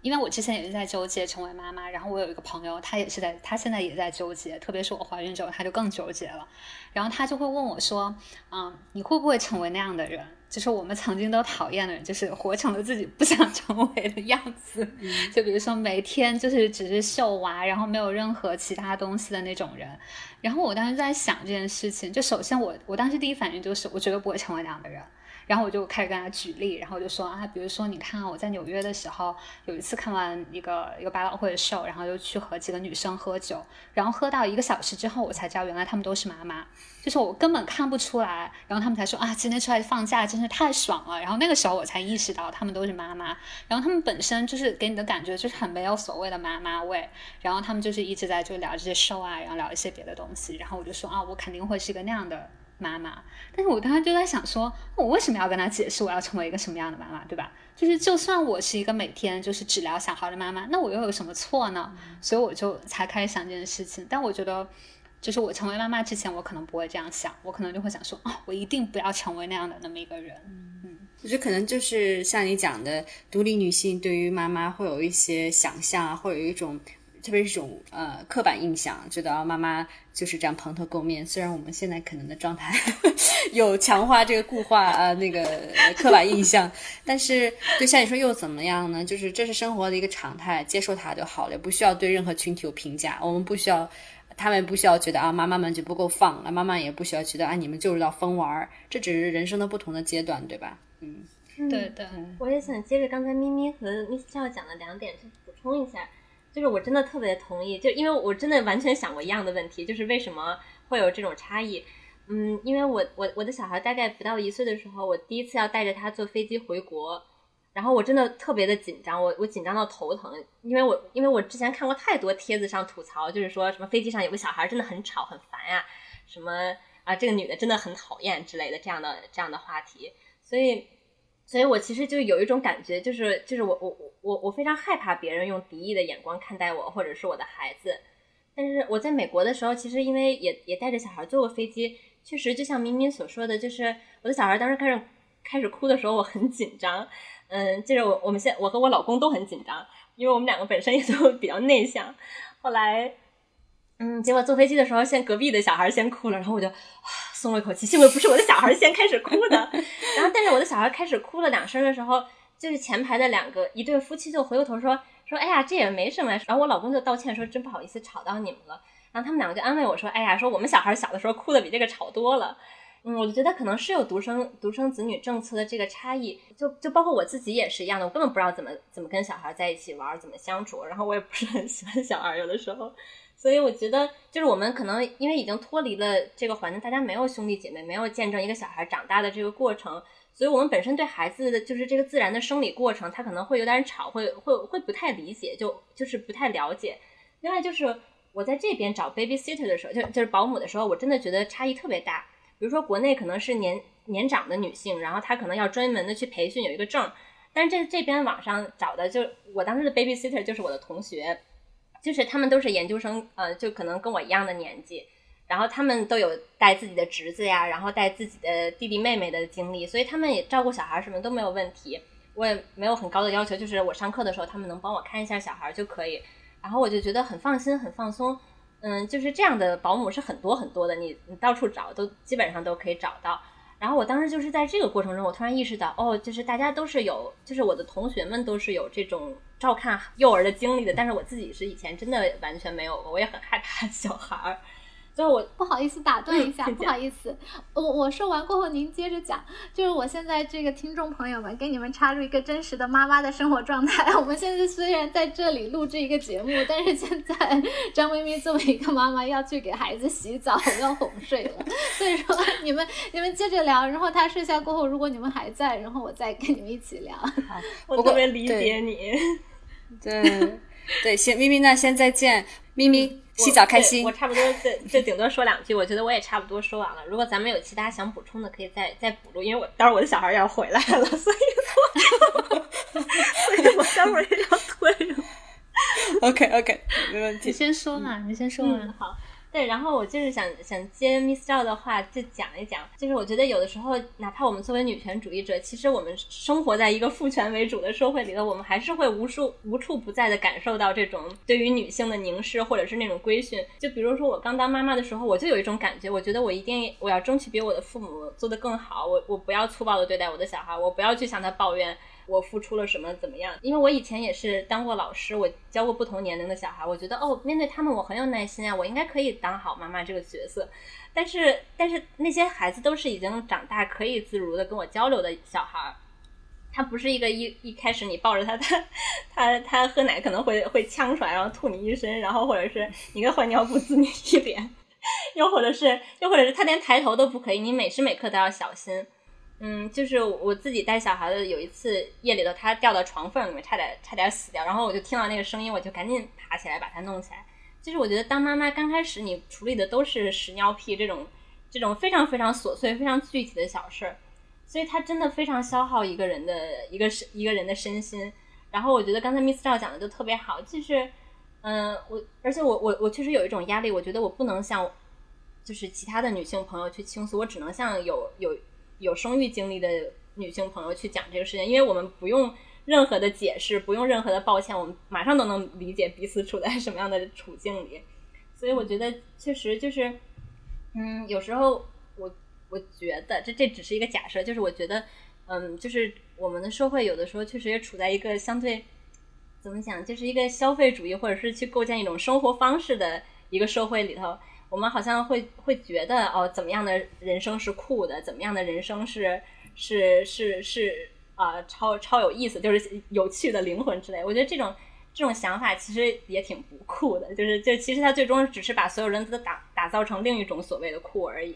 因为我之前也是在纠结成为妈妈，然后我有一个朋友，她也是在，她现在也在纠结，特别是我怀孕之后，她就更纠结了。然后她就会问我说：“嗯，你会不会成为那样的人？就是我们曾经都讨厌的人，就是活成了自己不想成为的样子。就比如说每天就是只是秀娃，然后没有任何其他东西的那种人。然后我当时在想这件事情，就首先我我当时第一反应就是，我绝对不会成为那样的人。然后我就开始跟他举例，然后我就说啊，比如说你看我在纽约的时候，有一次看完一个一个百老汇的 show，然后就去和几个女生喝酒，然后喝到一个小时之后，我才知道原来她们都是妈妈，就是我根本看不出来，然后他们才说啊，今天出来放假真是太爽了，然后那个时候我才意识到她们都是妈妈，然后她们本身就是给你的感觉就是很没有所谓的妈妈味，然后他们就是一直在就聊这些 show 啊，然后聊一些别的东西，然后我就说啊，我肯定会是一个那样的。妈妈，但是我当时就在想，说我为什么要跟他解释我要成为一个什么样的妈妈，对吧？就是就算我是一个每天就是只聊小孩的妈妈，那我又有什么错呢？所以我就才开始想这件事情。但我觉得，就是我成为妈妈之前，我可能不会这样想，我可能就会想说，哦，我一定不要成为那样的那么一个人。嗯，我觉得可能就是像你讲的，独立女性对于妈妈会有一些想象啊，会有一种。特别是这种呃刻板印象，觉得啊妈妈就是这样蓬头垢面。虽然我们现在可能的状态 有强化这个固化啊那个刻板印象，但是对像你说又怎么样呢？就是这是生活的一个常态，接受它就好了，不需要对任何群体有评价。我们不需要，他们不需要觉得啊妈妈们就不够放，啊妈妈也不需要觉得啊你们就知道疯玩儿。这只是人生的不同的阶段，对吧？嗯，对的。我也想接着刚才咪咪和 Miss 笑讲的两点去补充一下。就是我真的特别同意，就因为我真的完全想过一样的问题，就是为什么会有这种差异？嗯，因为我我我的小孩大概不到一岁的时候，我第一次要带着他坐飞机回国，然后我真的特别的紧张，我我紧张到头疼，因为我因为我之前看过太多帖子上吐槽，就是说什么飞机上有个小孩真的很吵很烦呀，什么啊这个女的真的很讨厌之类的这样的这样的话题，所以。所以，我其实就有一种感觉，就是就是我我我我我非常害怕别人用敌意的眼光看待我，或者是我的孩子。但是我在美国的时候，其实因为也也带着小孩坐过飞机，确实就像明明所说的，就是我的小孩当时开始开始哭的时候，我很紧张。嗯，就是我我们现我和我老公都很紧张，因为我们两个本身也都比较内向。后来。嗯，结果坐飞机的时候，先隔壁的小孩先哭了，然后我就松了一口气，幸亏不是我的小孩先开始哭的。然后，但是我的小孩开始哭了两声的时候，就是前排的两个一对夫妻就回过头说说，哎呀，这也没什么。然后我老公就道歉说，真不好意思吵到你们了。然后他们两个就安慰我说，哎呀，说我们小孩小的时候哭的比这个吵多了。嗯，我就觉得可能是有独生独生子女政策的这个差异，就就包括我自己也是一样的，我根本不知道怎么怎么跟小孩在一起玩，怎么相处。然后我也不是很喜欢小孩，有的时候。所以我觉得，就是我们可能因为已经脱离了这个环境，大家没有兄弟姐妹，没有见证一个小孩长大的这个过程，所以我们本身对孩子的就是这个自然的生理过程，他可能会有点吵，会会会不太理解，就就是不太了解。另外就是我在这边找 babysitter 的时候，就就是保姆的时候，我真的觉得差异特别大。比如说国内可能是年年长的女性，然后她可能要专门的去培训有一个证，但是这这边网上找的，就我当时的 babysitter 就是我的同学。就是他们都是研究生，呃，就可能跟我一样的年纪，然后他们都有带自己的侄子呀，然后带自己的弟弟妹妹的经历，所以他们也照顾小孩什么都没有问题。我也没有很高的要求，就是我上课的时候他们能帮我看一下小孩就可以，然后我就觉得很放心、很放松。嗯，就是这样的保姆是很多很多的，你你到处找都基本上都可以找到。然后我当时就是在这个过程中，我突然意识到，哦，就是大家都是有，就是我的同学们都是有这种。照看幼儿的经历的，但是我自己是以前真的完全没有过，我也很害怕 小孩儿。就是我不好意思打断一下，不好意思，我我说完过后您接着讲。就是我现在这个听众朋友们，给你们插入一个真实的妈妈的生活状态。我们现在虽然在这里录制一个节目，但是现在张咪咪作为一个妈妈要去给孩子洗澡，要哄睡了。所以说你们你们接着聊，然后他睡下过后，如果你们还在，然后我再跟你们一起聊。好，我特别理解你。对对，先咪咪那先再见，咪咪洗澡开心。我差不多这这顶多说两句，我觉得我也差不多说完了。如果咱们有其他想补充的，可以再再补录，因为我待会儿我的小孩要回来了，所以我所以我待会儿也要退了。OK OK，没问题。你先说嘛，你先说完。好，对，然后我就是想想接 Miss 赵的话，就讲一讲，就是我觉得有的时候，哪怕我们作为女权主义者，其实我们生活在一个父权为主的社会里头，我们还是会无数无处不在的感受到这种对于女性的凝视，或者是那种规训。就比如说我刚当妈妈的时候，我就有一种感觉，我觉得我一定我要争取比我的父母做得更好，我我不要粗暴的对待我的小孩，我不要去向他抱怨。我付出了什么？怎么样？因为我以前也是当过老师，我教过不同年龄的小孩。我觉得哦，面对他们我很有耐心啊，我应该可以当好妈妈这个角色。但是，但是那些孩子都是已经长大，可以自如的跟我交流的小孩。他不是一个一一开始你抱着他，他他他喝奶可能会会呛出来，然后吐你一身，然后或者是你给换尿布滋你一脸，又或者是又或者是他连抬头都不可以，你每时每刻都要小心。嗯，就是我自己带小孩的，有一次夜里头，他掉到床缝里面，差点差点死掉。然后我就听到那个声音，我就赶紧爬起来把他弄起来。就是我觉得当妈妈刚开始，你处理的都是屎尿屁这种这种非常非常琐碎、非常具体的小事儿，所以他真的非常消耗一个人的一个身一个人的身心。然后我觉得刚才 Miss 赵讲的就特别好，就是嗯，我而且我我我确实有一种压力，我觉得我不能向就是其他的女性朋友去倾诉，我只能向有有。有生育经历的女性朋友去讲这个事情，因为我们不用任何的解释，不用任何的抱歉，我们马上都能理解彼此处在什么样的处境里。所以我觉得确实就是，嗯，有时候我我觉得这这只是一个假设，就是我觉得，嗯，就是我们的社会有的时候确实也处在一个相对怎么讲，就是一个消费主义或者是去构建一种生活方式的一个社会里头。我们好像会会觉得哦，怎么样的人生是酷的？怎么样的人生是是是是啊，超超有意思，就是有趣的灵魂之类。我觉得这种这种想法其实也挺不酷的，就是就其实他最终只是把所有人都打打造成另一种所谓的酷而已。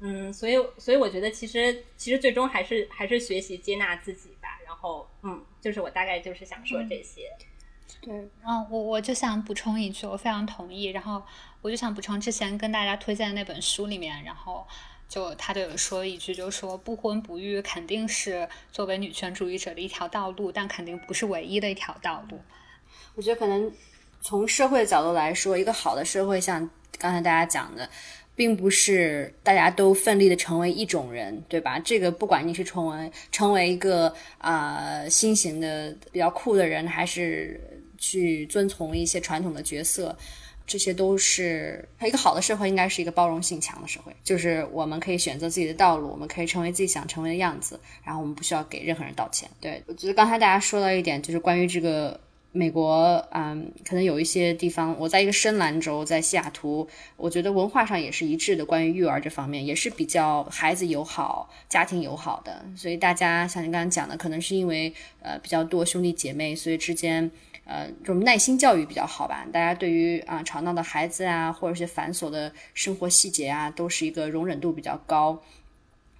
嗯，所以所以我觉得其实其实最终还是还是学习接纳自己吧。然后嗯，就是我大概就是想说这些。对，然后我我就想补充一句，我非常同意。然后我就想补充之前跟大家推荐的那本书里面，然后就他就有说一句，就是说不婚不育肯定是作为女权主义者的一条道路，但肯定不是唯一的一条道路。我觉得可能从社会的角度来说，一个好的社会，像刚才大家讲的，并不是大家都奋力的成为一种人，对吧？这个不管你是成为成为一个啊新型的比较酷的人，还是。去遵从一些传统的角色，这些都是一个好的社会，应该是一个包容性强的社会。就是我们可以选择自己的道路，我们可以成为自己想成为的样子，然后我们不需要给任何人道歉。对我觉得刚才大家说到一点，就是关于这个美国，嗯，可能有一些地方，我在一个深蓝州，在西雅图，我觉得文化上也是一致的，关于育儿这方面也是比较孩子友好、家庭友好的。所以大家像你刚刚讲的，可能是因为呃比较多兄弟姐妹，所以之间。呃，这种耐心教育比较好吧？大家对于啊吵闹的孩子啊，或者是繁琐的生活细节啊，都是一个容忍度比较高。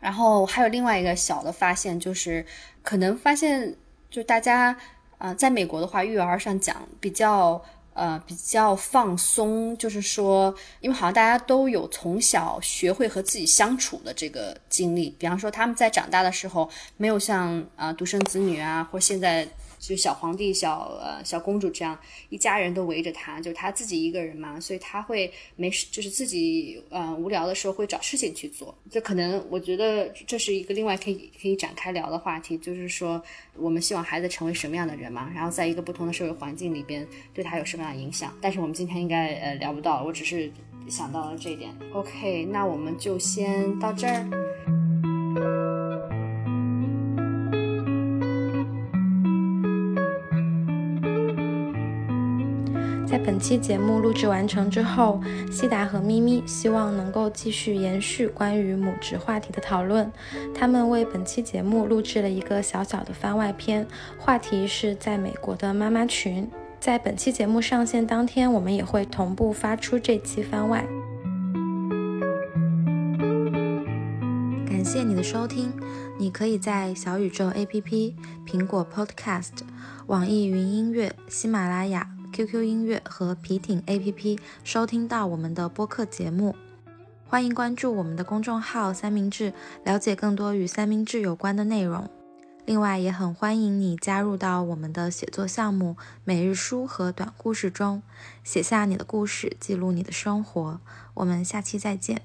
然后还有另外一个小的发现，就是可能发现，就大家啊，在美国的话，育儿上讲比较呃比较放松，就是说，因为好像大家都有从小学会和自己相处的这个经历，比方说他们在长大的时候，没有像啊独生子女啊，或现在。就小皇帝、小呃小公主这样一家人都围着他，就是他自己一个人嘛，所以他会没事，就是自己呃无聊的时候会找事情去做。这可能我觉得这是一个另外可以可以展开聊的话题，就是说我们希望孩子成为什么样的人嘛，然后在一个不同的社会环境里边对他有什么样的影响。但是我们今天应该呃聊不到，我只是想到了这一点。OK，那我们就先到这儿。在本期节目录制完成之后，西达和咪咪希望能够继续延续关于母职话题的讨论。他们为本期节目录制了一个小小的番外篇，话题是在美国的妈妈群。在本期节目上线当天，我们也会同步发出这期番外。感谢你的收听，你可以在小宇宙 APP、苹果 Podcast、网易云音乐、喜马拉雅。QQ 音乐和皮艇 APP 收听到我们的播客节目，欢迎关注我们的公众号“三明治”，了解更多与三明治有关的内容。另外，也很欢迎你加入到我们的写作项目——每日书和短故事中，写下你的故事，记录你的生活。我们下期再见。